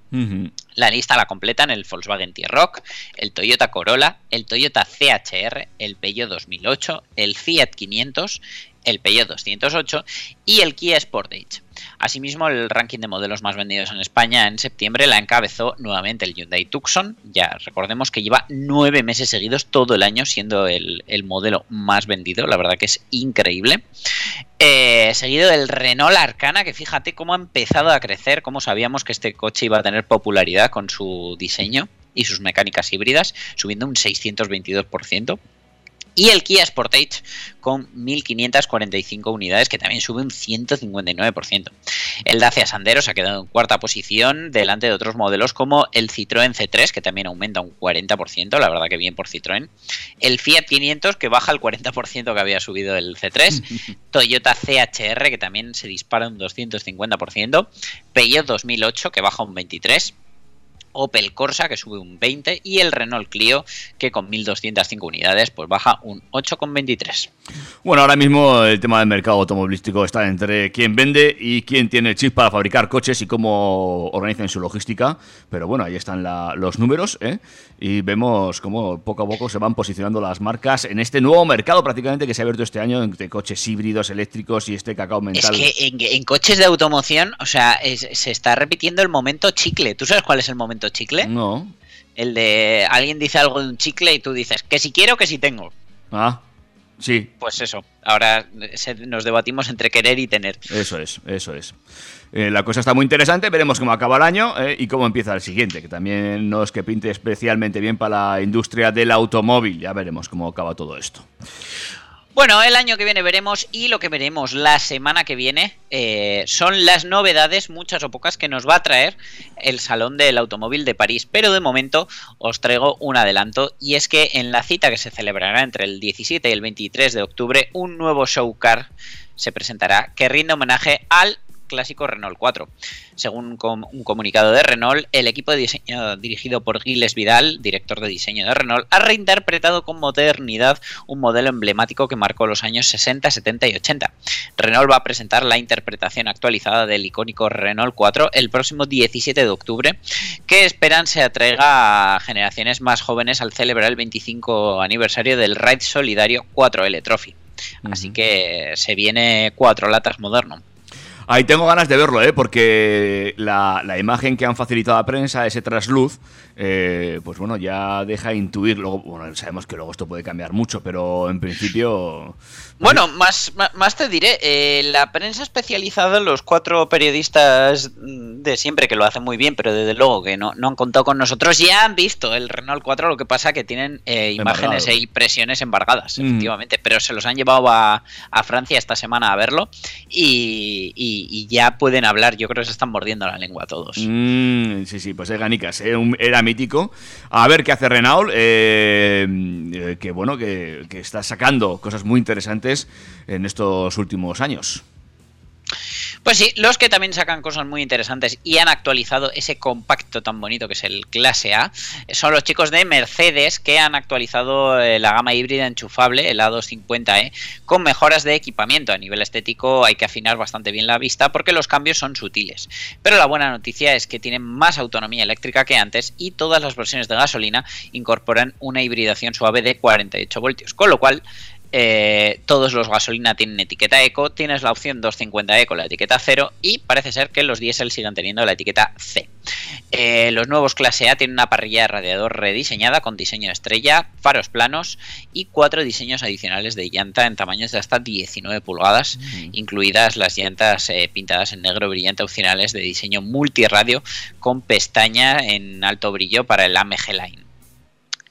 La lista la completan el Volkswagen T-Roc, el Toyota Corolla, el Toyota CHR, el Peugeot 2008, el Fiat 500, el Peugeot 208 y el Kia Sportage. Asimismo, el ranking de modelos más vendidos en España en septiembre la encabezó nuevamente el Hyundai Tucson. Ya recordemos que lleva nueve meses seguidos todo el año siendo el, el modelo más vendido. La verdad que es increíble. Eh, seguido del Renault Arcana, que fíjate cómo ha empezado a crecer, cómo sabíamos que este coche iba a tener popularidad con su diseño y sus mecánicas híbridas, subiendo un 622%. Y el Kia Sportage con 1.545 unidades, que también sube un 159%. El Dacia Sandero se ha quedado en cuarta posición, delante de otros modelos como el Citroën C3, que también aumenta un 40%, la verdad que bien por Citroën. El Fiat 500, que baja el 40% que había subido el C3. Toyota CHR, que también se dispara un 250%. Peugeot 2008, que baja un 23%. Opel Corsa que sube un 20 y el Renault Clio que con 1205 unidades pues baja un 8,23. Bueno, ahora mismo el tema del mercado automovilístico está entre quién vende y quién tiene el chip para fabricar coches y cómo organizan su logística. Pero bueno, ahí están la- los números ¿eh? y vemos cómo poco a poco se van posicionando las marcas en este nuevo mercado prácticamente que se ha abierto este año entre coches híbridos, eléctricos y este cacao Es mental. que en, en coches de automoción, o sea, es- se está repitiendo el momento chicle. ¿Tú sabes cuál es el momento chicle? No. El de alguien dice algo de un chicle y tú dices que si quiero, que si tengo. Ah, sí, Pues eso, ahora nos debatimos entre querer y tener. Eso es, eso es. Eh, la cosa está muy interesante, veremos cómo acaba el año eh, y cómo empieza el siguiente, que también no es que pinte especialmente bien para la industria del automóvil. Ya veremos cómo acaba todo esto. Bueno, el año que viene veremos y lo que veremos la semana que viene eh, son las novedades, muchas o pocas, que nos va a traer el Salón del Automóvil de París. Pero de momento os traigo un adelanto y es que en la cita que se celebrará entre el 17 y el 23 de octubre, un nuevo show car se presentará que rinde homenaje al clásico Renault 4. Según un comunicado de Renault, el equipo de diseño dirigido por Gilles Vidal, director de diseño de Renault, ha reinterpretado con modernidad un modelo emblemático que marcó los años 60, 70 y 80. Renault va a presentar la interpretación actualizada del icónico Renault 4 el próximo 17 de octubre, que esperan se atraiga a generaciones más jóvenes al celebrar el 25 aniversario del Ride Solidario 4L Trophy. Así que se viene cuatro latas moderno. Ahí tengo ganas de verlo, ¿eh? porque la, la imagen que han facilitado a prensa, ese trasluz, eh, pues bueno, ya deja intuir. Luego, bueno, sabemos que luego esto puede cambiar mucho, pero en principio. Bueno, más, más te diré, eh, la prensa especializada, los cuatro periodistas de siempre que lo hacen muy bien, pero desde luego que no, no han contado con nosotros, ya han visto el Renault 4, lo que pasa que tienen eh, imágenes e impresiones embargadas, Mm. efectivamente, pero se los han llevado a, a Francia esta semana a verlo y, y- y ya pueden hablar, yo creo que se están mordiendo la lengua todos. Mm, sí, sí, pues es Ganicas, ¿eh? Era mítico. A ver qué hace Renault, eh, eh, que bueno, que, que está sacando cosas muy interesantes en estos últimos años. Pues sí, los que también sacan cosas muy interesantes y han actualizado ese compacto tan bonito que es el Clase A son los chicos de Mercedes que han actualizado eh, la gama híbrida enchufable, el A250e, con mejoras de equipamiento. A nivel estético hay que afinar bastante bien la vista porque los cambios son sutiles. Pero la buena noticia es que tienen más autonomía eléctrica que antes y todas las versiones de gasolina incorporan una hibridación suave de 48 voltios, con lo cual eh, todos los gasolina tienen etiqueta eco, tienes la opción 250e con la etiqueta 0 y parece ser que los diésel sigan teniendo la etiqueta C. Eh, los nuevos clase A tienen una parrilla de radiador rediseñada con diseño de estrella, faros planos y cuatro diseños adicionales de llanta en tamaños de hasta 19 pulgadas, incluidas las llantas eh, pintadas en negro brillante opcionales de diseño multirradio con pestaña en alto brillo para el AMG Line.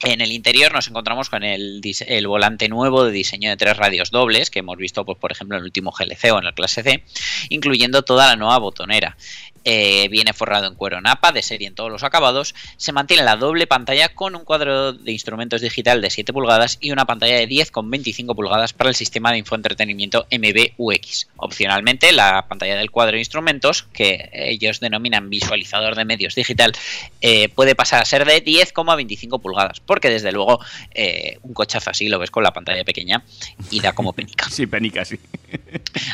En el interior nos encontramos con el, volante nuevo de diseño de tres radios dobles que hemos visto, pues, por ejemplo, en el último GLC o en el clase C, incluyendo toda la nueva botonera. Eh, viene forrado en cuero napa, de serie en todos los acabados. Se mantiene la doble pantalla con un cuadro de instrumentos digital de 7 pulgadas y una pantalla de 10,25 pulgadas para el sistema de infoentretenimiento MBUX. Opcionalmente, la pantalla del cuadro de instrumentos, que ellos denominan visualizador de medios digital, eh, puede pasar a ser de 10,25 pulgadas, porque desde luego eh, un cochazo así lo ves con la pantalla pequeña y da como penica. Sí, penica, sí.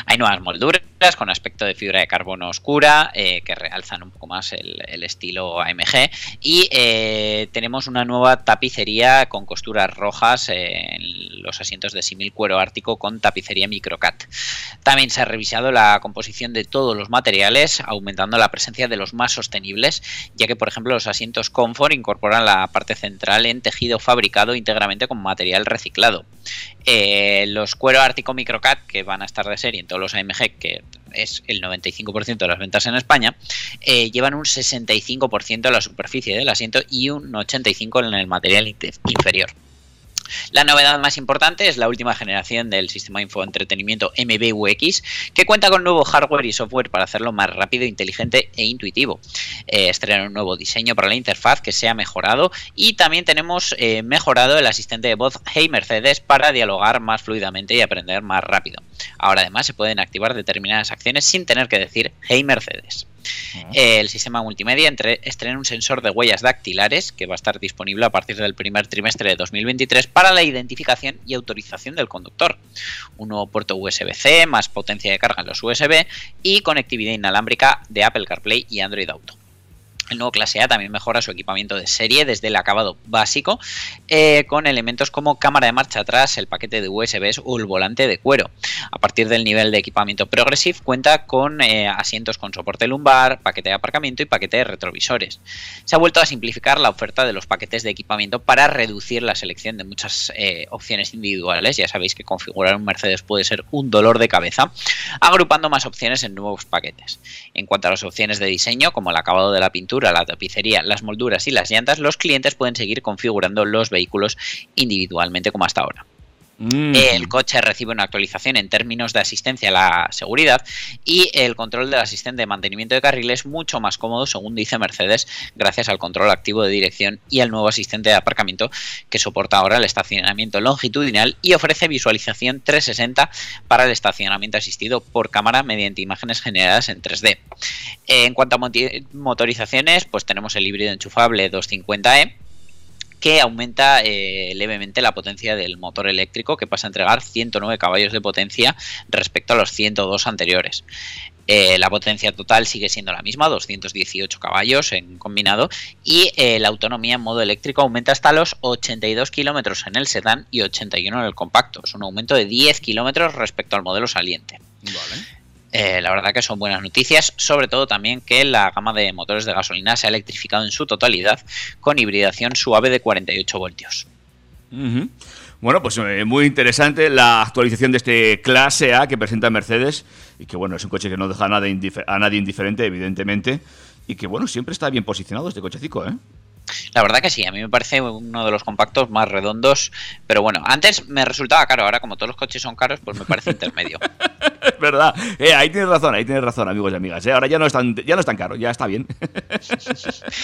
Hay nuevas molduras con aspecto de fibra de carbono oscura eh, que realzan un poco más el, estilo AMG y eh, tenemos una nueva tapicería con costuras rojas en los asientos de simil cuero ártico con tapicería microcat. También se ha revisado la composición de todos los materiales aumentando la presencia de los más sostenibles ya que por ejemplo los asientos Comfort incorporan la parte central en tejido fabricado íntegramente con material reciclado. Eh, los cuero ártico microcat que van a estar de serie en todos los AMG, que es el 95% de las ventas en España, eh, llevan un 65% de la superficie del asiento y un 85% en el material inferior. La novedad más importante es la última generación del sistema infoentretenimiento MBUX, que cuenta con nuevo hardware y software para hacerlo más rápido, inteligente e intuitivo. Eh, estrena un nuevo diseño para la interfaz que se ha mejorado y también tenemos eh, mejorado el asistente de voz Hey Mercedes para dialogar más fluidamente y aprender más rápido. Ahora además se pueden activar determinadas acciones sin tener que decir Hey Mercedes. El sistema multimedia entre- estrena un sensor de huellas dactilares que va a estar disponible a partir del primer trimestre de 2023 para la identificación y autorización del conductor. Un nuevo puerto USB-C, más potencia de carga en los USB y conectividad inalámbrica de Apple CarPlay y Android Auto. El nuevo clase A también mejora su equipamiento de serie desde el acabado básico eh, con elementos como cámara de marcha atrás, el paquete de USBs o el volante de cuero. A partir del nivel de equipamiento Progressive cuenta con eh, asientos con soporte lumbar, paquete de aparcamiento y paquete de retrovisores. Se ha vuelto a simplificar la oferta de los paquetes de equipamiento para reducir la selección de muchas eh, opciones individuales. Ya sabéis que configurar un Mercedes puede ser un dolor de cabeza, agrupando más opciones en nuevos paquetes. En cuanto a las opciones de diseño, como el acabado de la pintura, la tapicería, las molduras y las llantas, los clientes pueden seguir configurando los vehículos individualmente como hasta ahora. Mm. El coche recibe una actualización en términos de asistencia a la seguridad y el control del asistente de mantenimiento de carriles mucho más cómodo, según dice Mercedes, gracias al control activo de dirección y al nuevo asistente de aparcamiento que soporta ahora el estacionamiento longitudinal y ofrece visualización 360 para el estacionamiento asistido por cámara mediante imágenes generadas en 3D. Eh, En cuanto a motorizaciones, pues tenemos el híbrido enchufable 250e que aumenta eh, levemente la potencia del motor eléctrico, que pasa a entregar 109 caballos de potencia respecto a los 102 anteriores. Eh, la potencia total sigue siendo la misma, 218 caballos en combinado, y eh, la autonomía en modo eléctrico aumenta hasta los 82 kilómetros en el sedán y 81 en el compacto. Es un aumento de 10 kilómetros respecto al modelo saliente. Eh, la verdad que son buenas noticias, sobre todo también que la gama de motores de gasolina se ha electrificado en su totalidad con hibridación suave de 48 voltios. Bueno, pues eh, muy interesante la actualización de este clase A que presenta Mercedes y que bueno, es un coche que no deja a a nadie indiferente, evidentemente, y que bueno, siempre está bien posicionado este cochecico, ¿eh? La verdad que sí, a mí me parece uno de los compactos más redondos, pero bueno, antes me resultaba caro, ahora como todos los coches son caros, pues me parece intermedio. Es verdad. Eh, ahí tienes razón, ahí tienes razón, amigos y amigas. ¿eh? Ahora ya no, es tan, ya no es tan caro, ya está bien.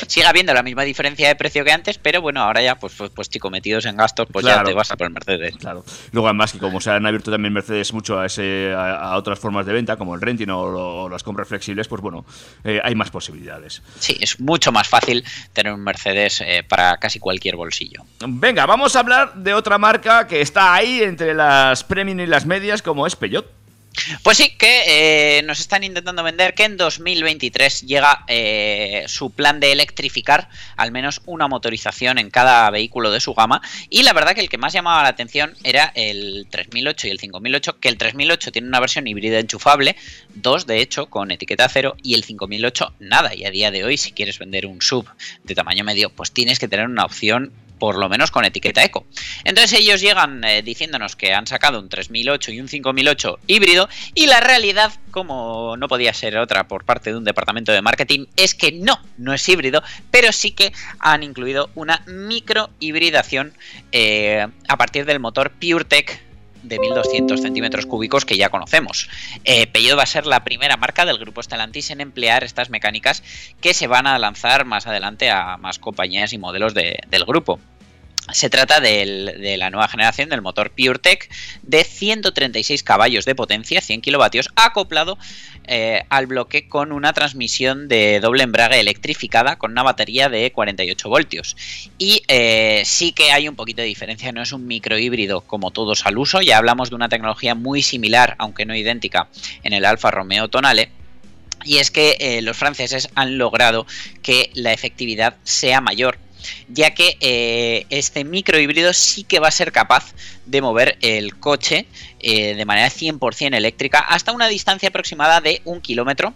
Sigue habiendo la misma diferencia de precio que antes, pero bueno, ahora ya pues, pues, pues chico, metidos en gastos, pues ya te vas a por el Mercedes. Claro. Luego además que como se han abierto también Mercedes mucho a, ese, a, a otras formas de venta, como el renting o las compras flexibles, pues bueno, eh, hay más posibilidades. Sí, es mucho más fácil tener un Mercedes eh, para casi cualquier bolsillo. Venga, vamos a hablar de otra marca que está ahí entre las premium y las medias, como es Peugeot. Pues sí, que eh, nos están intentando vender que en 2023 llega eh, su plan de electrificar al menos una motorización en cada vehículo de su gama. Y la verdad que el que más llamaba la atención era el 3008 y el 5008, que el 3008 tiene una versión híbrida enchufable, dos de hecho con etiqueta cero, y el 5008 nada. Y a día de hoy, si quieres vender un sub de tamaño medio, pues tienes que tener una opción por lo menos con etiqueta eco. Entonces ellos llegan eh, diciéndonos que han sacado un 3008 y un 5008 híbrido y la realidad, como no podía ser otra por parte de un departamento de marketing, es que no, no es híbrido, pero sí que han incluido una micro hibridación eh, a partir del motor PureTech de 1200 centímetros cúbicos que ya conocemos. Eh, Peugeot va a ser la primera marca del grupo Stellantis en emplear estas mecánicas que se van a lanzar más adelante a más compañías y modelos de- del grupo. Se trata de la nueva generación del motor PureTech de 136 caballos de potencia, 100 kilovatios, acoplado eh, al bloque con una transmisión de doble embrague electrificada con una batería de 48 voltios. Y eh, sí que hay un poquito de diferencia, no es un microhíbrido como todos al uso, ya hablamos de una tecnología muy similar, aunque no idéntica, en el Alfa Romeo Tonale. Y es que eh, los franceses han logrado que la efectividad sea mayor ya que eh, este microhíbrido sí que va a ser capaz de mover el coche eh, de manera 100% eléctrica hasta una distancia aproximada de un kilómetro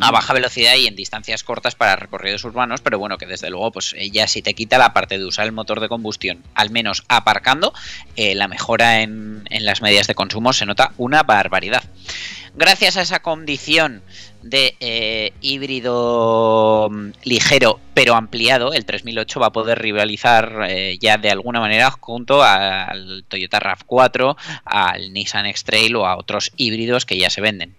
a baja velocidad y en distancias cortas para recorridos urbanos, pero bueno, que desde luego, pues eh, ya si te quita la parte de usar el motor de combustión, al menos aparcando, eh, la mejora en, en las medidas de consumo se nota una barbaridad. Gracias a esa condición de eh, híbrido mm, ligero pero ampliado, el 3008 va a poder rivalizar eh, ya de alguna manera junto al Toyota RAV4, al Nissan X-Trail o a otros híbridos que ya se venden.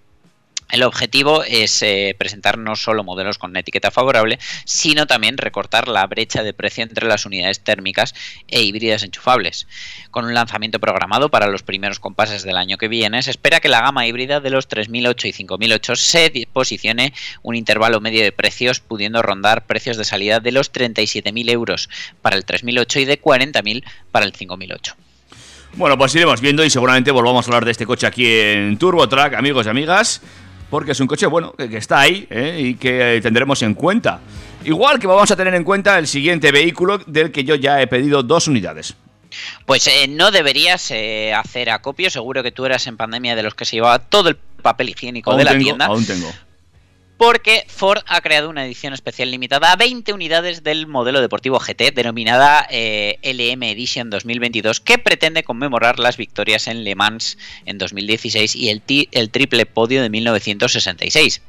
El objetivo es eh, presentar no solo modelos con una etiqueta favorable, sino también recortar la brecha de precio entre las unidades térmicas e híbridas enchufables. Con un lanzamiento programado para los primeros compases del año que viene, se espera que la gama híbrida de los 3008 y 5008 se posicione un intervalo medio de precios, pudiendo rondar precios de salida de los 37.000 euros para el 3008 y de 40.000 para el 5008. Bueno, pues iremos viendo y seguramente volvamos a hablar de este coche aquí en Turbo Track, amigos y amigas, porque es un coche, bueno, que, que está ahí ¿eh? y que eh, tendremos en cuenta. Igual que vamos a tener en cuenta el siguiente vehículo del que yo ya he pedido dos unidades. Pues eh, no deberías eh, hacer acopio, seguro que tú eras en pandemia de los que se llevaba todo el papel higiénico Aún de la tengo, tienda. aún tengo. Porque Ford ha creado una edición especial limitada a 20 unidades del modelo deportivo GT, denominada eh, LM Edition 2022, que pretende conmemorar las victorias en Le Mans en 2016 y el, ti- el triple podio de 1966.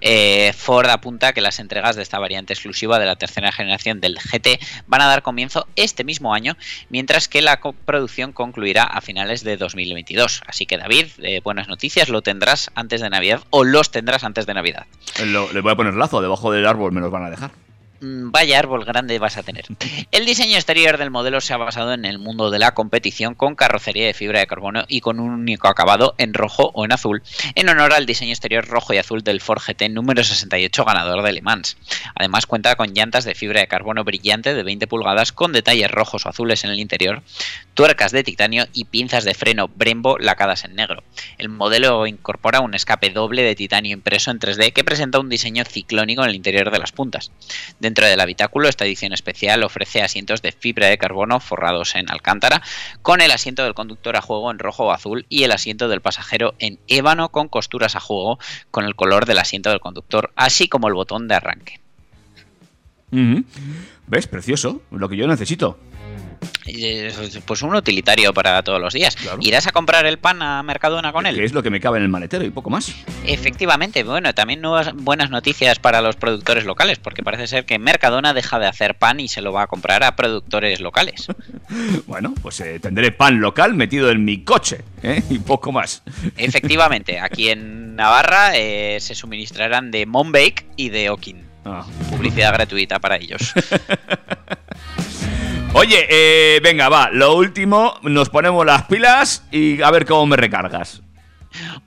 Eh, Ford apunta que las entregas de esta variante exclusiva de la tercera generación del GT van a dar comienzo este mismo año, mientras que la co- producción concluirá a finales de 2022. Así que David, eh, buenas noticias, lo tendrás antes de Navidad o los tendrás antes de Navidad. Lo- le voy a poner lazo, debajo del árbol me los van a dejar. Mm, Vaya árbol grande vas a tener. El diseño exterior del modelo se ha basado en el mundo de la competición con carrocería de fibra de carbono y con un único acabado en rojo o en azul, en honor al diseño exterior rojo y azul del Ford GT número 68 ganador de Le Mans. Además cuenta con llantas de fibra de carbono brillante de 20 pulgadas con detalles rojos o azules en el interior, tuercas de titanio y pinzas de freno Brembo lacadas en negro. El modelo incorpora un escape doble de titanio impreso en 3D que presenta un diseño ciclónico en el interior de las puntas. Dentro del habitáculo, esta edición especial ofrece asientos de fibra de carbono forrados en alcántara, con el asiento del conductor a juego en rojo o azul y el asiento del pasajero en ébano con costuras a juego con el color del asiento del conductor, así como el botón de arranque. ¿Ves? Precioso, lo que yo necesito. Eh, Pues un utilitario para todos los días. ¿Irás a comprar el pan a Mercadona con él? Que es lo que me cabe en el maletero y poco más. Efectivamente, bueno, también nuevas buenas noticias para los productores locales, porque parece ser que Mercadona deja de hacer pan y se lo va a comprar a productores locales. Bueno, pues eh, tendré pan local metido en mi coche ¿eh? y poco más. Efectivamente, aquí en Navarra eh, se suministrarán de Monbake y de Okin. Ah. Publicidad gratuita para ellos. Oye, eh, venga, va, lo último, nos ponemos las pilas y a ver cómo me recargas.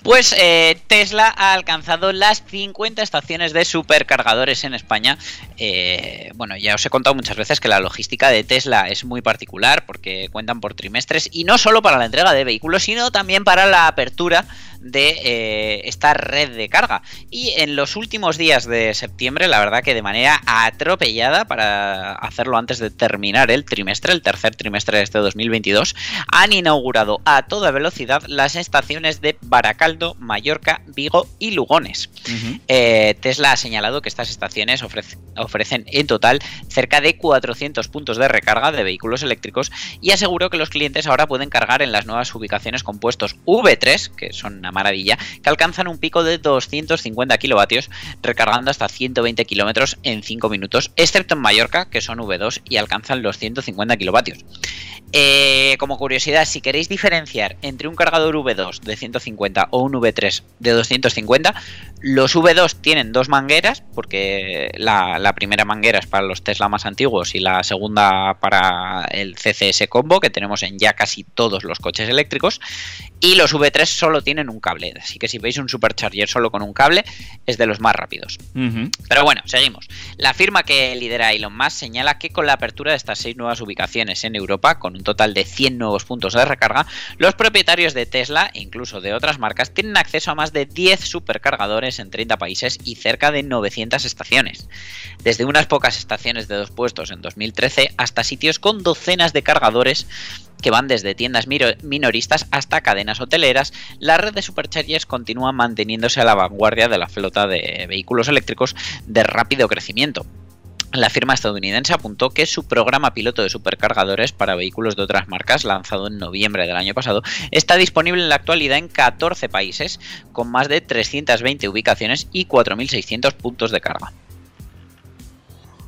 Pues eh, Tesla ha alcanzado las 50 estaciones de supercargadores en España. Eh, bueno, ya os he contado muchas veces que la logística de Tesla es muy particular porque cuentan por trimestres y no solo para la entrega de vehículos, sino también para la apertura de eh, esta red de carga. Y en los últimos días de septiembre, la verdad que de manera atropellada para hacerlo antes de terminar el trimestre, el tercer trimestre de este 2022, han inaugurado a toda velocidad las estaciones de Baracaldo, Mallorca, Vigo y Lugones. Eh, Tesla ha señalado que estas estaciones ofrece- ofrecen en total cerca de 400 puntos de recarga de vehículos eléctricos y aseguró que los clientes ahora pueden cargar en las nuevas ubicaciones compuestos V3, que son una maravilla, que alcanzan un pico de 250 kilovatios, recargando hasta 120 kilómetros en 5 minutos, excepto en Mallorca, que son V2 y alcanzan los 150 kilovatios. Eh, como curiosidad, si queréis diferenciar entre un cargador V2 de 150 o un V3 de 250, los V2 tienen dos mangueras, porque la, la primera manguera es para los Tesla más antiguos y la segunda para el CCS Combo, que tenemos en ya casi todos los coches eléctricos. Y los V3 solo tienen un cable, así que si veis un supercharger solo con un cable, es de los más rápidos. Pero bueno, seguimos. La firma que lidera Elon Musk señala que con la apertura de estas seis nuevas ubicaciones en Europa, con un total de 100 nuevos puntos de recarga, los propietarios de Tesla e incluso de otras marcas tienen acceso a más de 10 supercargadores en 30 países y cerca de 900 estaciones. Desde unas pocas estaciones de dos puestos en 2013 hasta sitios con docenas de cargadores que van desde tiendas minoristas hasta cadenas hoteleras, la red de superchargers continúa manteniéndose a la vanguardia de la flota de vehículos eléctricos de rápido crecimiento. La firma estadounidense apuntó que su programa piloto de supercargadores para vehículos de otras marcas, lanzado en noviembre del año pasado, está disponible en la actualidad en 14 países, con más de 320 ubicaciones y 4.600 puntos de carga.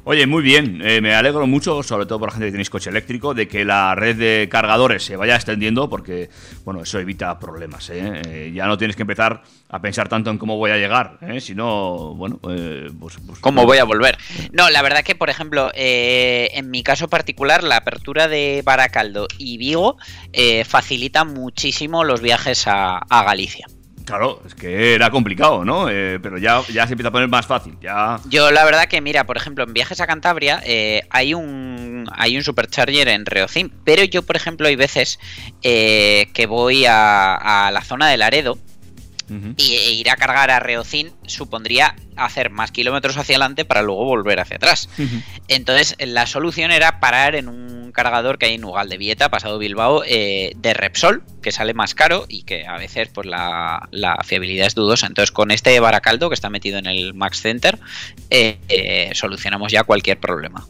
Oye, muy bien, eh, me alegro mucho, sobre todo por la gente que tenéis coche eléctrico, de que la red de cargadores se vaya extendiendo, porque, bueno, eso evita problemas. ¿eh? Eh, ya no tienes que empezar a pensar tanto en cómo voy a llegar, ¿eh? sino, bueno, eh, pues, pues- ¿Cómo voy a volver? No, la verdad que, por ejemplo, eh, en mi caso particular, la apertura de Baracaldo y Vigo eh, facilita muchísimo los viajes a, a Galicia. Claro, es que era complicado, ¿no? Eh, pero ya, ya se empieza a poner más fácil, ya... Yo la verdad que, mira, por ejemplo, en viajes a Cantabria eh, hay un hay un supercharger en Reocin, pero yo, por ejemplo, hay veces eh, que voy a, a la zona de Laredo Y e ir a cargar a Reocin supondría hacer más kilómetros hacia adelante para luego volver hacia atrás. Entonces, la solución era parar en un cargador que hay en Ugal de Vieta, pasado Bilbao, eh, de Repsol, que sale más caro y que a veces pues la, la fiabilidad es dudosa. Entonces, con este Baracaldo que está metido en el Max Center, eh, eh, solucionamos ya cualquier problema.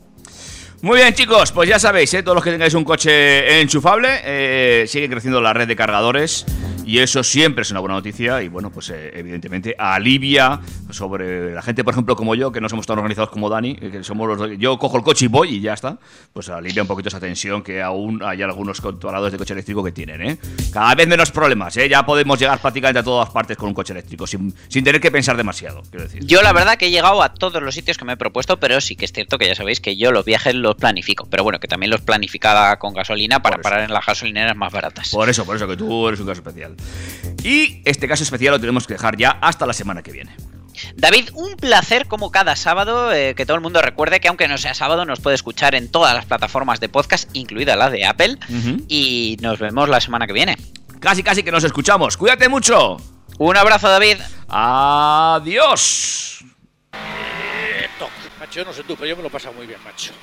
Muy bien, chicos, pues ya sabéis, ¿eh? todos los que tengáis un coche enchufable, eh, sigue creciendo la red de cargadores y eso siempre es una buena noticia y bueno, pues eh, evidentemente alivia sobre la gente, por ejemplo, como yo, que no somos tan organizados como Dani, eh, que somos los yo cojo el coche y voy y ya está, pues alivia un poquito esa tensión que aún hay algunos controladores de coche eléctrico que tienen, ¿eh? Cada vez menos problemas, ¿eh? Ya podemos llegar prácticamente a todas partes con un coche eléctrico, sin, sin tener que pensar demasiado, quiero decir. Yo la verdad que he llegado a todos los sitios que me he propuesto, pero sí que es cierto que ya sabéis que yo los viajes los planifico, pero bueno, que también los planificaba con gasolina para parar en las gasolineras más baratas. Por eso, por eso que tú eres un caso especial. Y este caso especial lo tenemos que dejar ya hasta la semana que viene. David, un placer como cada sábado, eh, que todo el mundo recuerde que aunque no sea sábado nos puede escuchar en todas las plataformas de podcast, incluida la de Apple, y nos vemos la semana que viene. Casi, casi que nos escuchamos. Cuídate mucho. Un abrazo, David. Adiós. Toc. Macho, yo no sé tú, pero yo me lo he pasado muy bien, macho.